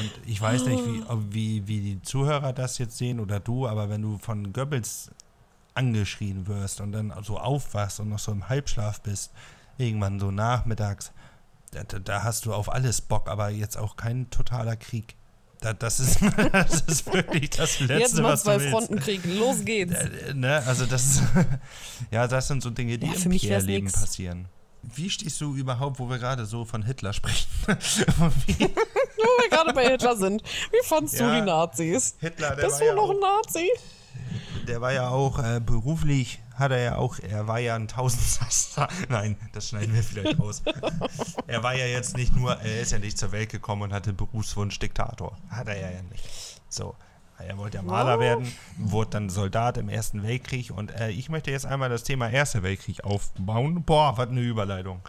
und ich weiß nicht, wie, wie, wie die Zuhörer das jetzt sehen oder du, aber wenn du von Goebbels angeschrien wirst und dann so aufwachst und noch so im Halbschlaf bist, irgendwann so nachmittags, da, hast du auf alles Bock, aber jetzt auch kein totaler Krieg. Da, das, ist, [LAUGHS] das ist wirklich das Letzte, Jetzt was du willst. Frontenkrieg. Los geht's. Äh, ne? Also das ist, [LAUGHS] ja, das sind so Dinge, die Ja, im nix. passieren. Wie stehst du überhaupt, wo wir gerade so von Hitler sprechen? [LAUGHS] Wo wir gerade bei Hitler sind. Wie fandst du Ja. die Nazis? Hitler, der Bist war, ja du noch ein Nazi? der war ja auch äh, beruflich hat er ja auch, er war ja ein Tausendsasser. [LAUGHS] Nein, das schneiden wir vielleicht aus. [LAUGHS] er war ja jetzt nicht nur, er ist ja nicht zur Welt gekommen und hatte Berufswunsch Diktator. Hat er ja nicht. So. Er wollte ja Maler werden, wurde dann Soldat im Ersten Weltkrieg und äh, ich möchte jetzt einmal das Thema Erster Weltkrieg aufbauen. Boah, was eine Überleitung.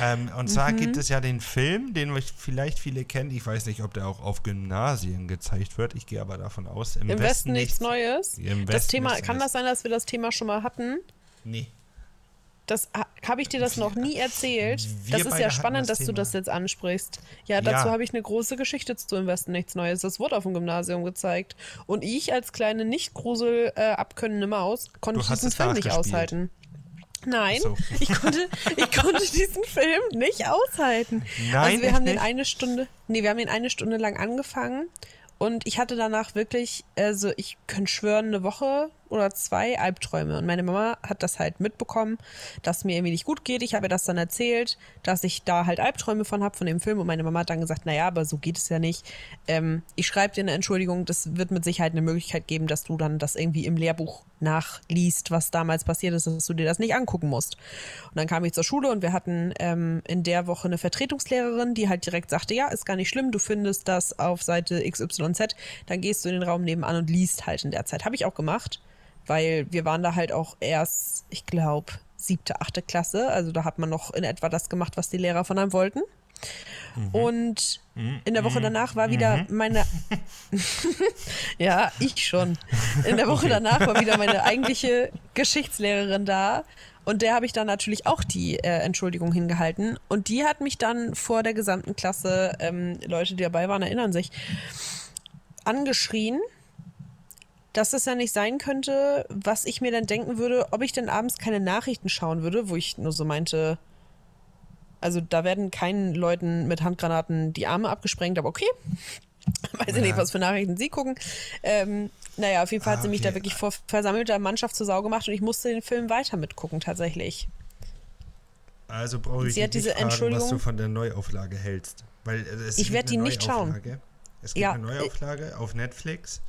Ähm, und zwar Mhm. gibt es ja den Film, den euch vielleicht viele kennen. Ich weiß nicht, ob der auch auf Gymnasien gezeigt wird. Ich gehe aber davon aus. Im, Im Westen nichts Neues. Im Das Westen Thema, nichts kann das sein, dass wir das Thema schon mal hatten? Nee. Das habe ich dir das noch nie erzählt. Wir das ist ja spannend, das dass du Thema. das jetzt ansprichst. Ja, dazu Ja. habe ich eine große Geschichte zu Im Westen nichts Neues. Das wurde auf dem Gymnasium gezeigt. Und ich als kleine nicht grusel äh, abkönnende Maus konnte Du diesen es Film nicht aushalten. Nein, so. [LAUGHS] ich, konnte, ich konnte diesen Film nicht aushalten. Nein, also wir haben den nicht? eine Stunde, nee, wir haben ihn eine Stunde lang angefangen und ich hatte danach wirklich, also ich könnte schwören, eine Woche oder zwei Albträume. Und meine Mama hat das halt mitbekommen, dass mir irgendwie nicht gut geht. Ich habe ihr das dann erzählt, dass ich da halt Albträume von habe, von dem Film. Und meine Mama hat dann gesagt, naja, aber so geht es ja nicht. Ähm, ich schreibe dir eine Entschuldigung, das wird mit Sicherheit eine Möglichkeit geben, dass du dann das irgendwie im Lehrbuch nachliest, was damals passiert ist, dass du dir das nicht angucken musst. Und dann kam ich zur Schule und wir hatten ähm, in der Woche eine Vertretungslehrerin, die halt direkt sagte, ja, ist gar nicht schlimm, du findest das auf Seite XYZ, dann gehst du in den Raum nebenan und liest halt in der Zeit. Habe ich auch gemacht, weil wir waren da halt auch erst, ich glaube, siebte, achte Klasse, also da hat man noch in etwa das gemacht, was die Lehrer von einem wollten. Und in der Woche danach war wieder meine. [LAUGHS] ja, ich schon. In der Woche danach war wieder meine eigentliche Geschichtslehrerin da. Und der habe ich dann natürlich auch die äh, Entschuldigung hingehalten. Und die hat mich dann vor der gesamten Klasse, ähm, Leute, die dabei waren, erinnern sich, angeschrien, dass es ja nicht sein könnte, was ich mir dann denken würde, ob ich denn abends keine Nachrichten schauen würde, wo ich nur so meinte, also da werden keinen Leuten mit Handgranaten die Arme abgesprengt, aber okay. [LAUGHS] Weiß ich nicht, was für Nachrichten sie gucken. Ähm, naja, auf jeden Fall hat Ah, sie mich okay. da wirklich vor versammelter Mannschaft zur Sau gemacht und ich musste den Film weiter mitgucken, tatsächlich. Also brauche ich Sie hat diese nicht fragen, was du von der Neuauflage hältst. Weil äh, es Ich gibt werd eine die nicht schauen. Es gibt Ja, eine Neuauflage auf Netflix.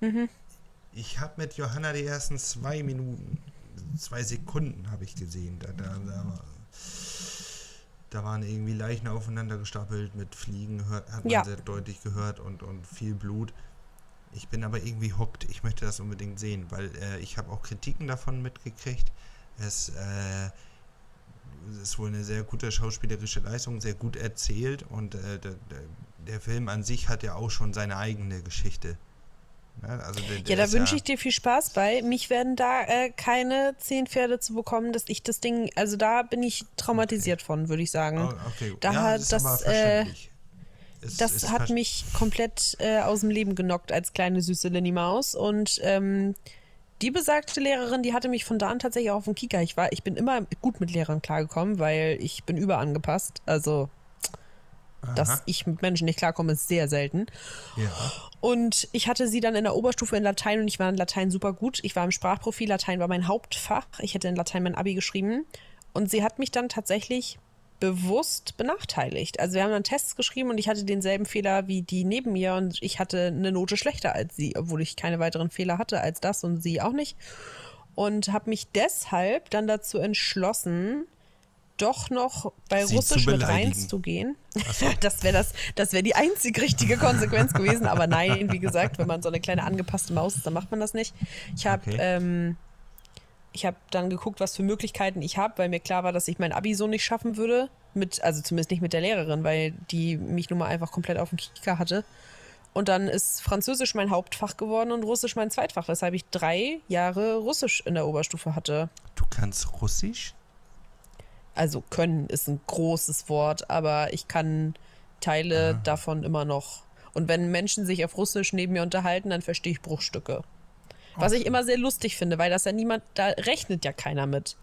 Mhm. Ich habe mit Johanna die ersten zwei Minuten, zwei Sekunden habe ich gesehen. Da, da, da, da waren irgendwie Leichen aufeinander gestapelt mit Fliegen, hört, hat man Ja. sehr deutlich gehört und, und viel Blut. Ich bin aber irgendwie hooked. Ich möchte das unbedingt sehen, weil äh, ich habe auch Kritiken davon mitgekriegt. Es äh, ist wohl eine sehr gute schauspielerische Leistung, sehr gut erzählt und äh, der, der Film an sich hat ja auch schon seine eigene Geschichte. Ne? Also der, der Ja, da ist wünsche ich dir viel Spaß bei. Mich werden da äh, keine zehn Pferde zu bekommen, dass ich das Ding, also da bin ich traumatisiert von, würde ich sagen. Oh, okay. Da ja, hat ist das, aber äh. Es Das ist hat mich komplett äh, aus dem Leben genockt als kleine süße Lenny Maus. Und ähm, die besagte Lehrerin, die hatte mich von da an tatsächlich auch auf den Kieker. Ich, war, ich bin immer gut mit Lehrern klargekommen, weil ich bin überangepasst. Also, dass Aha. ich mit Menschen nicht klarkomme, ist sehr selten. Ja. Und ich hatte sie dann in der Oberstufe in Latein und ich war in Latein super gut. Ich war im Sprachprofil, Latein war mein Hauptfach. Ich hätte in Latein mein Abi geschrieben. Und sie hat mich dann tatsächlich bewusst benachteiligt. Also wir haben dann Tests geschrieben und ich hatte denselben Fehler wie die neben mir und ich hatte eine Note schlechter als sie, obwohl ich keine weiteren Fehler hatte als das und sie auch nicht. Und habe mich deshalb dann dazu entschlossen, doch noch bei Sie Russisch mit reinzugehen. So. [LAUGHS] Das wäre das, das wäre die einzig richtige Konsequenz gewesen. Aber nein, wie gesagt, wenn man so eine kleine angepasste Maus ist, dann macht man das nicht. Ich habe Okay. ähm, ich habe dann geguckt, was für Möglichkeiten ich habe, weil mir klar war, dass ich mein Abi so nicht schaffen würde. Mit, also zumindest nicht mit der Lehrerin, weil die mich nun mal einfach komplett auf dem Kicker hatte. Und dann ist Französisch mein Hauptfach geworden und Russisch mein Zweitfach, weshalb ich drei Jahre Russisch in der Oberstufe hatte. Du kannst Russisch? Also können ist ein großes Wort, aber ich kann Teile Ah. davon immer noch. Und wenn Menschen sich auf Russisch neben mir unterhalten, dann verstehe ich Bruchstücke. Was ich immer sehr lustig finde, weil das ja niemand, da rechnet ja keiner mit.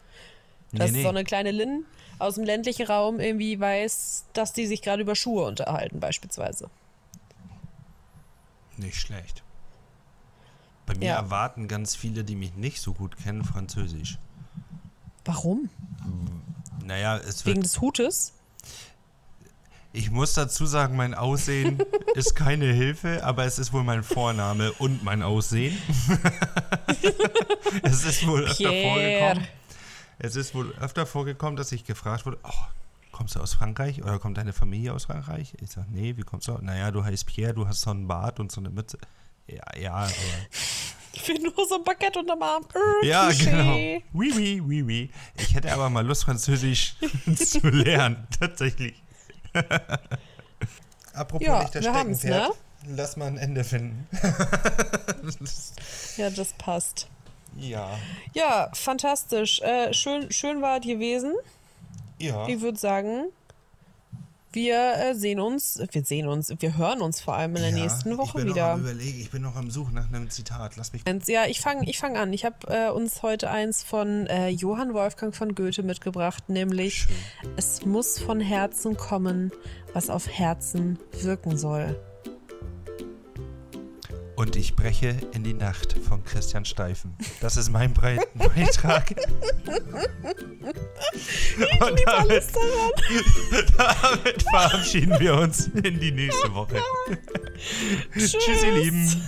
Dass so eine kleine Lynn aus dem ländlichen Raum irgendwie weiß, dass die sich gerade über Schuhe unterhalten, beispielsweise. Nicht schlecht. Bei mir Ja. erwarten ganz viele, die mich nicht so gut kennen, Französisch. Warum? Naja, es wird Wegen des Hutes? Ich muss dazu sagen, mein Aussehen [LAUGHS] ist keine Hilfe, aber es ist wohl mein Vorname und mein Aussehen. [LAUGHS] es ist wohl öfter Pierre. vorgekommen. Es ist wohl öfter vorgekommen, dass ich gefragt wurde, oh, kommst du aus Frankreich oder kommt deine Familie aus Frankreich? Ich sage, nee, wie kommst du? Naja, du heißt Pierre, du hast so einen Bart und so eine Mütze. Ja, ja, aber [LAUGHS] Ich will nur so ein Baguette unterm Arm. Äh, Ja, Klischee. genau. Oui, oui, oui, oui. Ich hätte aber mal Lust, Französisch [LAUGHS] zu lernen, tatsächlich. [LAUGHS] Apropos Ja, nicht das wir haben's, Steckenpferd. Lass mal ein Ende finden. [LAUGHS] Ja, das passt. ja. Ja, fantastisch. Äh, schön, schön war es gewesen. Ja. Ich würde sagen, wir äh, sehen uns, wir sehen uns, wir hören uns vor allem in der ja, nächsten Woche ich bin wieder. Noch am überlegen, ich bin noch am Suchen nach einem Zitat. Lass mich. Ja, ich fange ich fang an. Ich habe äh, uns heute eins von äh, Johann Wolfgang von Goethe mitgebracht, nämlich Schön. Es muss von Herzen kommen, was auf Herzen wirken soll. Und ich breche in die Nacht von Christian Steifen. Das ist mein Brei- [LAUGHS] Beitrag. Und damit, [LAUGHS] damit verabschieden wir uns in die nächste Woche. [LAUGHS] Tschüss, ihr Lieben.